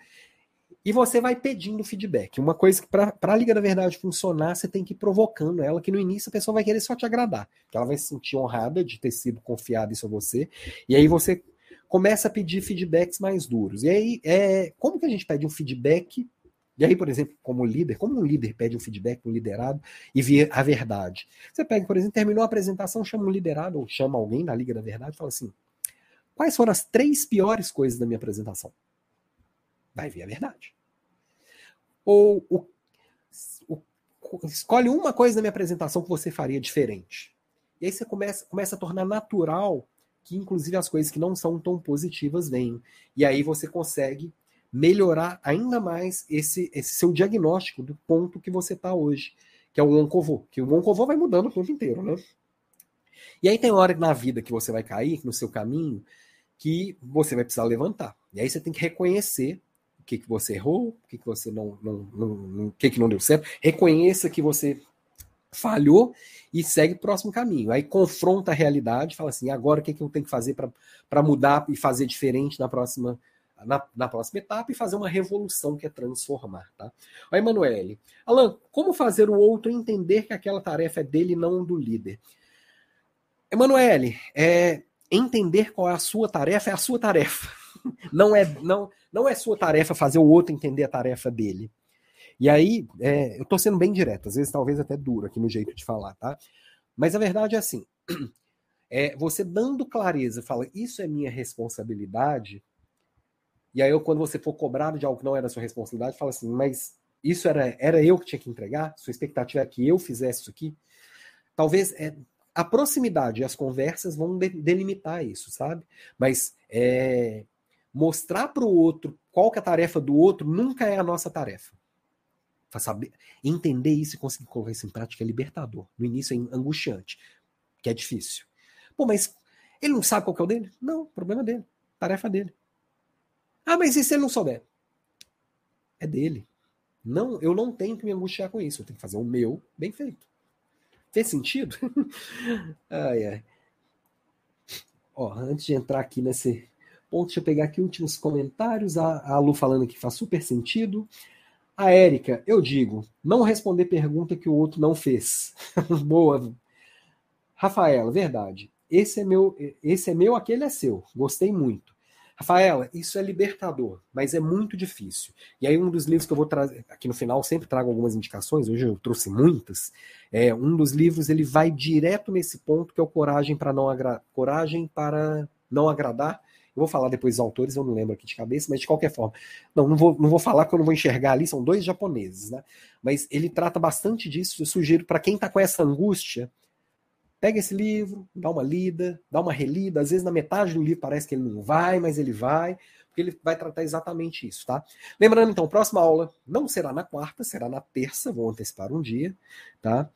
E você vai pedindo feedback. Uma coisa que para a Liga da Verdade funcionar, você tem que ir provocando ela, que no início a pessoa vai querer só te agradar. Que ela vai se sentir honrada de ter sido confiada isso a você. E aí você começa a pedir feedbacks mais duros. E aí, é, como que a gente pede um feedback? E aí, por exemplo, como líder, como um líder pede um feedback um liderado e vê a verdade? Você pega, por exemplo, terminou a apresentação, chama um liderado ou chama alguém na Liga da Verdade e fala assim: Quais foram as três piores coisas da minha apresentação? Vai ver a verdade. Ou o, o, escolhe uma coisa da minha apresentação que você faria diferente. E aí você começa, começa a tornar natural que, inclusive, as coisas que não são tão positivas venham. E aí você consegue melhorar ainda mais esse, esse seu diagnóstico do ponto que você está hoje, que é o oncovô. Que o oncovô vai mudando o tempo inteiro, né? E aí tem hora na vida que você vai cair no seu caminho que você vai precisar levantar. E aí você tem que reconhecer o que, que você errou, o que, que você não, não, não, o que, que não deu certo. Reconheça que você falhou e segue o próximo caminho. Aí confronta a realidade, fala assim: agora o que, que eu tenho que fazer para mudar e fazer diferente na próxima na, na, próxima etapa e fazer uma revolução que é transformar. Tá? O Emanuele, Alan, como fazer o outro entender que aquela tarefa é dele e não do líder? Emanuele, é, entender qual é a sua tarefa é a sua tarefa. Não é, não, não é sua tarefa fazer o outro entender a tarefa dele. E aí, é, eu estou sendo bem direto, às vezes talvez até duro aqui no jeito de falar, tá? Mas a verdade é assim: é, você dando clareza, fala, isso é minha responsabilidade. E aí, quando você for cobrado de algo que não era sua responsabilidade, fala assim, mas isso era, era eu que tinha que entregar? Sua expectativa é que eu fizesse isso aqui? Talvez é, a proximidade e as conversas vão de delimitar isso, sabe? Mas é, mostrar para o outro qual que é a tarefa do outro nunca é a nossa tarefa. Saber, entender isso e conseguir colocar isso em prática é libertador. No início é angustiante, que é difícil. Pô, mas ele não sabe qual que é o dele? Não, problema dele, tarefa dele. Ah, mas e se ele não souber? É dele. Não, eu não tenho que me angustiar com isso. Eu tenho que fazer o meu bem feito. Fez sentido? ai, ai. Ó, antes de entrar aqui nesse ponto, deixa eu pegar aqui últimos comentários. A, a Lu falando que faz super sentido. A Érica, eu digo, não responder pergunta que o outro não fez. Boa. Rafaela, verdade. Esse é meu, esse é meu, aquele é seu. Gostei muito. Rafaela, isso é libertador, mas é muito difícil. E aí, um dos livros que eu vou trazer, aqui no final, sempre trago algumas indicações, hoje eu trouxe muitas. É, um dos livros ele vai direto nesse ponto que é o Coragem para não, agra Coragem para não agradar. Eu vou falar depois dos autores, eu não lembro aqui de cabeça, mas de qualquer forma. Não, não vou, não vou falar porque eu não vou enxergar ali, são dois japoneses, né? Mas ele trata bastante disso. Eu sugiro para quem está com essa angústia, Pega esse livro, dá uma lida, dá uma relida. Às vezes, na metade do livro parece que ele não vai, mas ele vai, porque ele vai tratar exatamente isso, tá? Lembrando, então, próxima aula não será na quarta, será na terça, vou antecipar um dia, tá?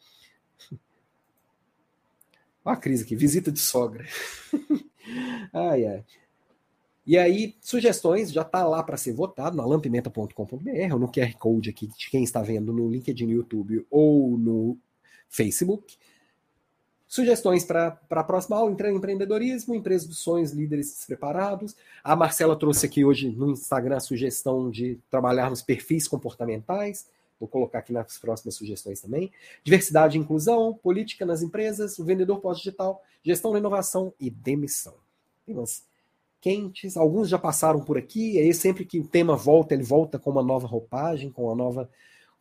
Olha a crise aqui, visita de sogra. ai, ai. E aí, sugestões já tá lá para ser votado na lampimenta.com.br ou no QR Code aqui de quem está vendo no LinkedIn, no YouTube ou no Facebook. Sugestões para a próxima aula: empreendedorismo, empresa dos sonhos, líderes despreparados. A Marcela trouxe aqui hoje no Instagram a sugestão de trabalhar nos perfis comportamentais. Vou colocar aqui nas próximas sugestões também. Diversidade e inclusão, política nas empresas, o vendedor pós-digital, gestão da inovação e demissão. temas quentes. Alguns já passaram por aqui, aí sempre que o tema volta, ele volta com uma nova roupagem, com uma nova,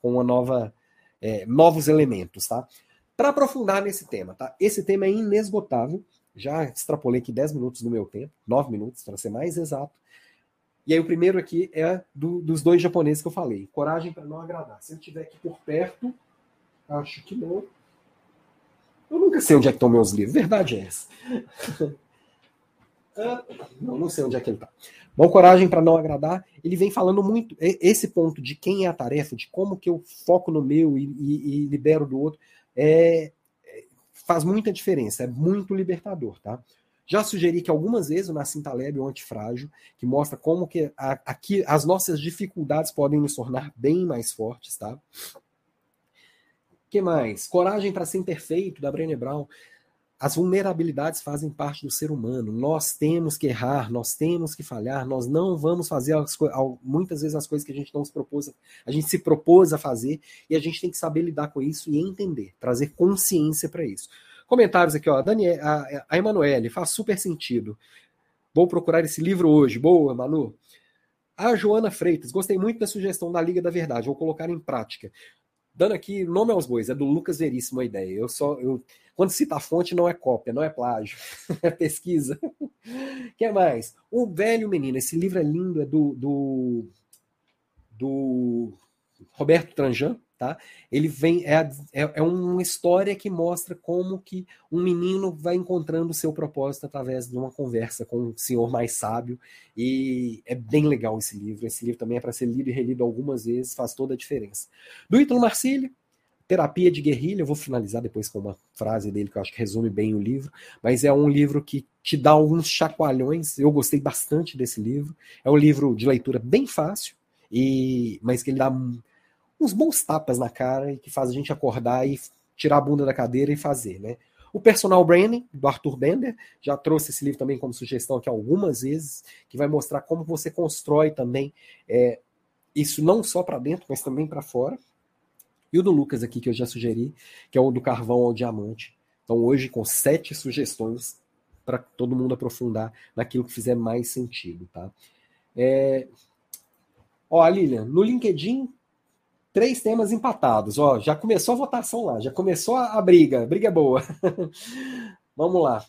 com uma nova, é, novos elementos, tá? Para aprofundar nesse tema, tá? Esse tema é inesgotável. Já extrapolei aqui 10 minutos do meu tempo, 9 minutos para ser mais exato. E aí o primeiro aqui é do, dos dois japoneses que eu falei. Coragem para não agradar. Se ele estiver aqui por perto, acho que não. Eu nunca sei onde é que estão meus livros. Verdade é essa. Ah, não, não sei onde é que ele está. Bom, coragem para não agradar. Ele vem falando muito esse ponto de quem é a tarefa, de como que eu foco no meu e, e, e libero do outro, é, é, faz muita diferença. É muito libertador, tá? Já sugeri que algumas vezes o Nassim Taleb é um antifrágil, que mostra como que a, aqui as nossas dificuldades podem nos tornar bem mais fortes, tá? que mais? Coragem para ser imperfeito, da Brené Brown. As vulnerabilidades fazem parte do ser humano. Nós temos que errar, nós temos que falhar, nós não vamos fazer as, muitas vezes as coisas que a gente não se propôs, a gente se propôs a fazer, e a gente tem que saber lidar com isso e entender, trazer consciência para isso. Comentários aqui, ó. Daniel, a, a Emanuele, faz super sentido. Vou procurar esse livro hoje. Boa, Manu. A Joana Freitas, gostei muito da sugestão da Liga da Verdade, vou colocar em prática. Dando aqui nome aos bois, é do Lucas Veríssimo a ideia. Eu só, eu, quando cita a fonte, não é cópia, não é plágio, é pesquisa. Que mais? O Velho Menino, esse livro é lindo, é do, do, do Roberto Tranjan, tá? Ele vem é, é, é, uma história que mostra como que um menino vai encontrando o seu propósito através de uma conversa com um senhor mais sábio e é bem legal esse livro. Esse livro também é para ser lido e relido algumas vezes, faz toda a diferença. Do Ítalo Marcílio, Terapia de Guerrilha, eu vou finalizar depois com uma frase dele que eu acho que resume bem o livro, mas é um livro que te dá alguns chacoalhões. Eu gostei bastante desse livro. É um livro de leitura bem fácil, e mas que ele dá uns bons tapas na cara e que faz a gente acordar e tirar a bunda da cadeira e fazer, né? O Personal Branding, do Arthur Bender, já trouxe esse livro também como sugestão aqui algumas vezes, que vai mostrar como você constrói também é, isso não só para dentro, mas também para fora. E o do Lucas aqui, que eu já sugeri, que é o do carvão ao diamante. Então, hoje, com sete sugestões para todo mundo aprofundar naquilo que fizer mais sentido, tá? É... Ó, Lilian, no LinkedIn três temas empatados. Ó, já começou a votação lá, já começou a, a briga. Briga é boa. Vamos lá.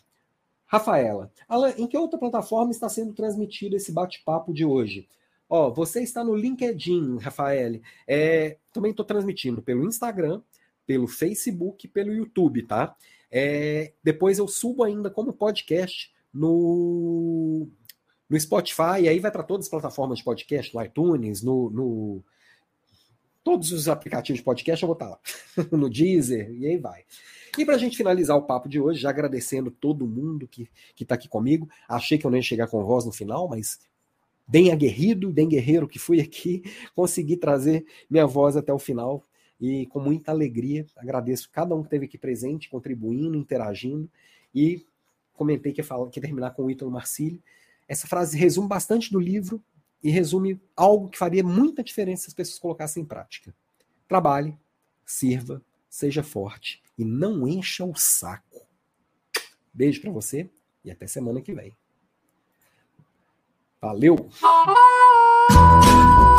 Rafaela, Alan, em que outra plataforma está sendo transmitido esse bate-papo de hoje? Ó, você está no LinkedIn, Rafael. É, também estou transmitindo pelo Instagram, pelo Facebook, pelo YouTube, tá? É, depois eu subo ainda como podcast no, no Spotify, aí vai para todas as plataformas de podcast, no iTunes, no, no todos os aplicativos de podcast eu vou estar lá, no Deezer, e aí vai. E para a gente finalizar o papo de hoje, já agradecendo todo mundo que está aqui comigo. Achei que eu não ia chegar com voz no final, mas bem aguerrido, bem guerreiro que fui aqui, consegui trazer minha voz até o final e com muita alegria agradeço cada um que esteve aqui presente, contribuindo, interagindo e comentei que ia, falar, que ia terminar com o Ítalo Marcílio. Essa frase resume bastante do livro, e resume algo que faria muita diferença se as pessoas colocassem em prática. Trabalhe, sirva, seja forte e não encha o saco. Beijo para você e até semana que vem. Valeu!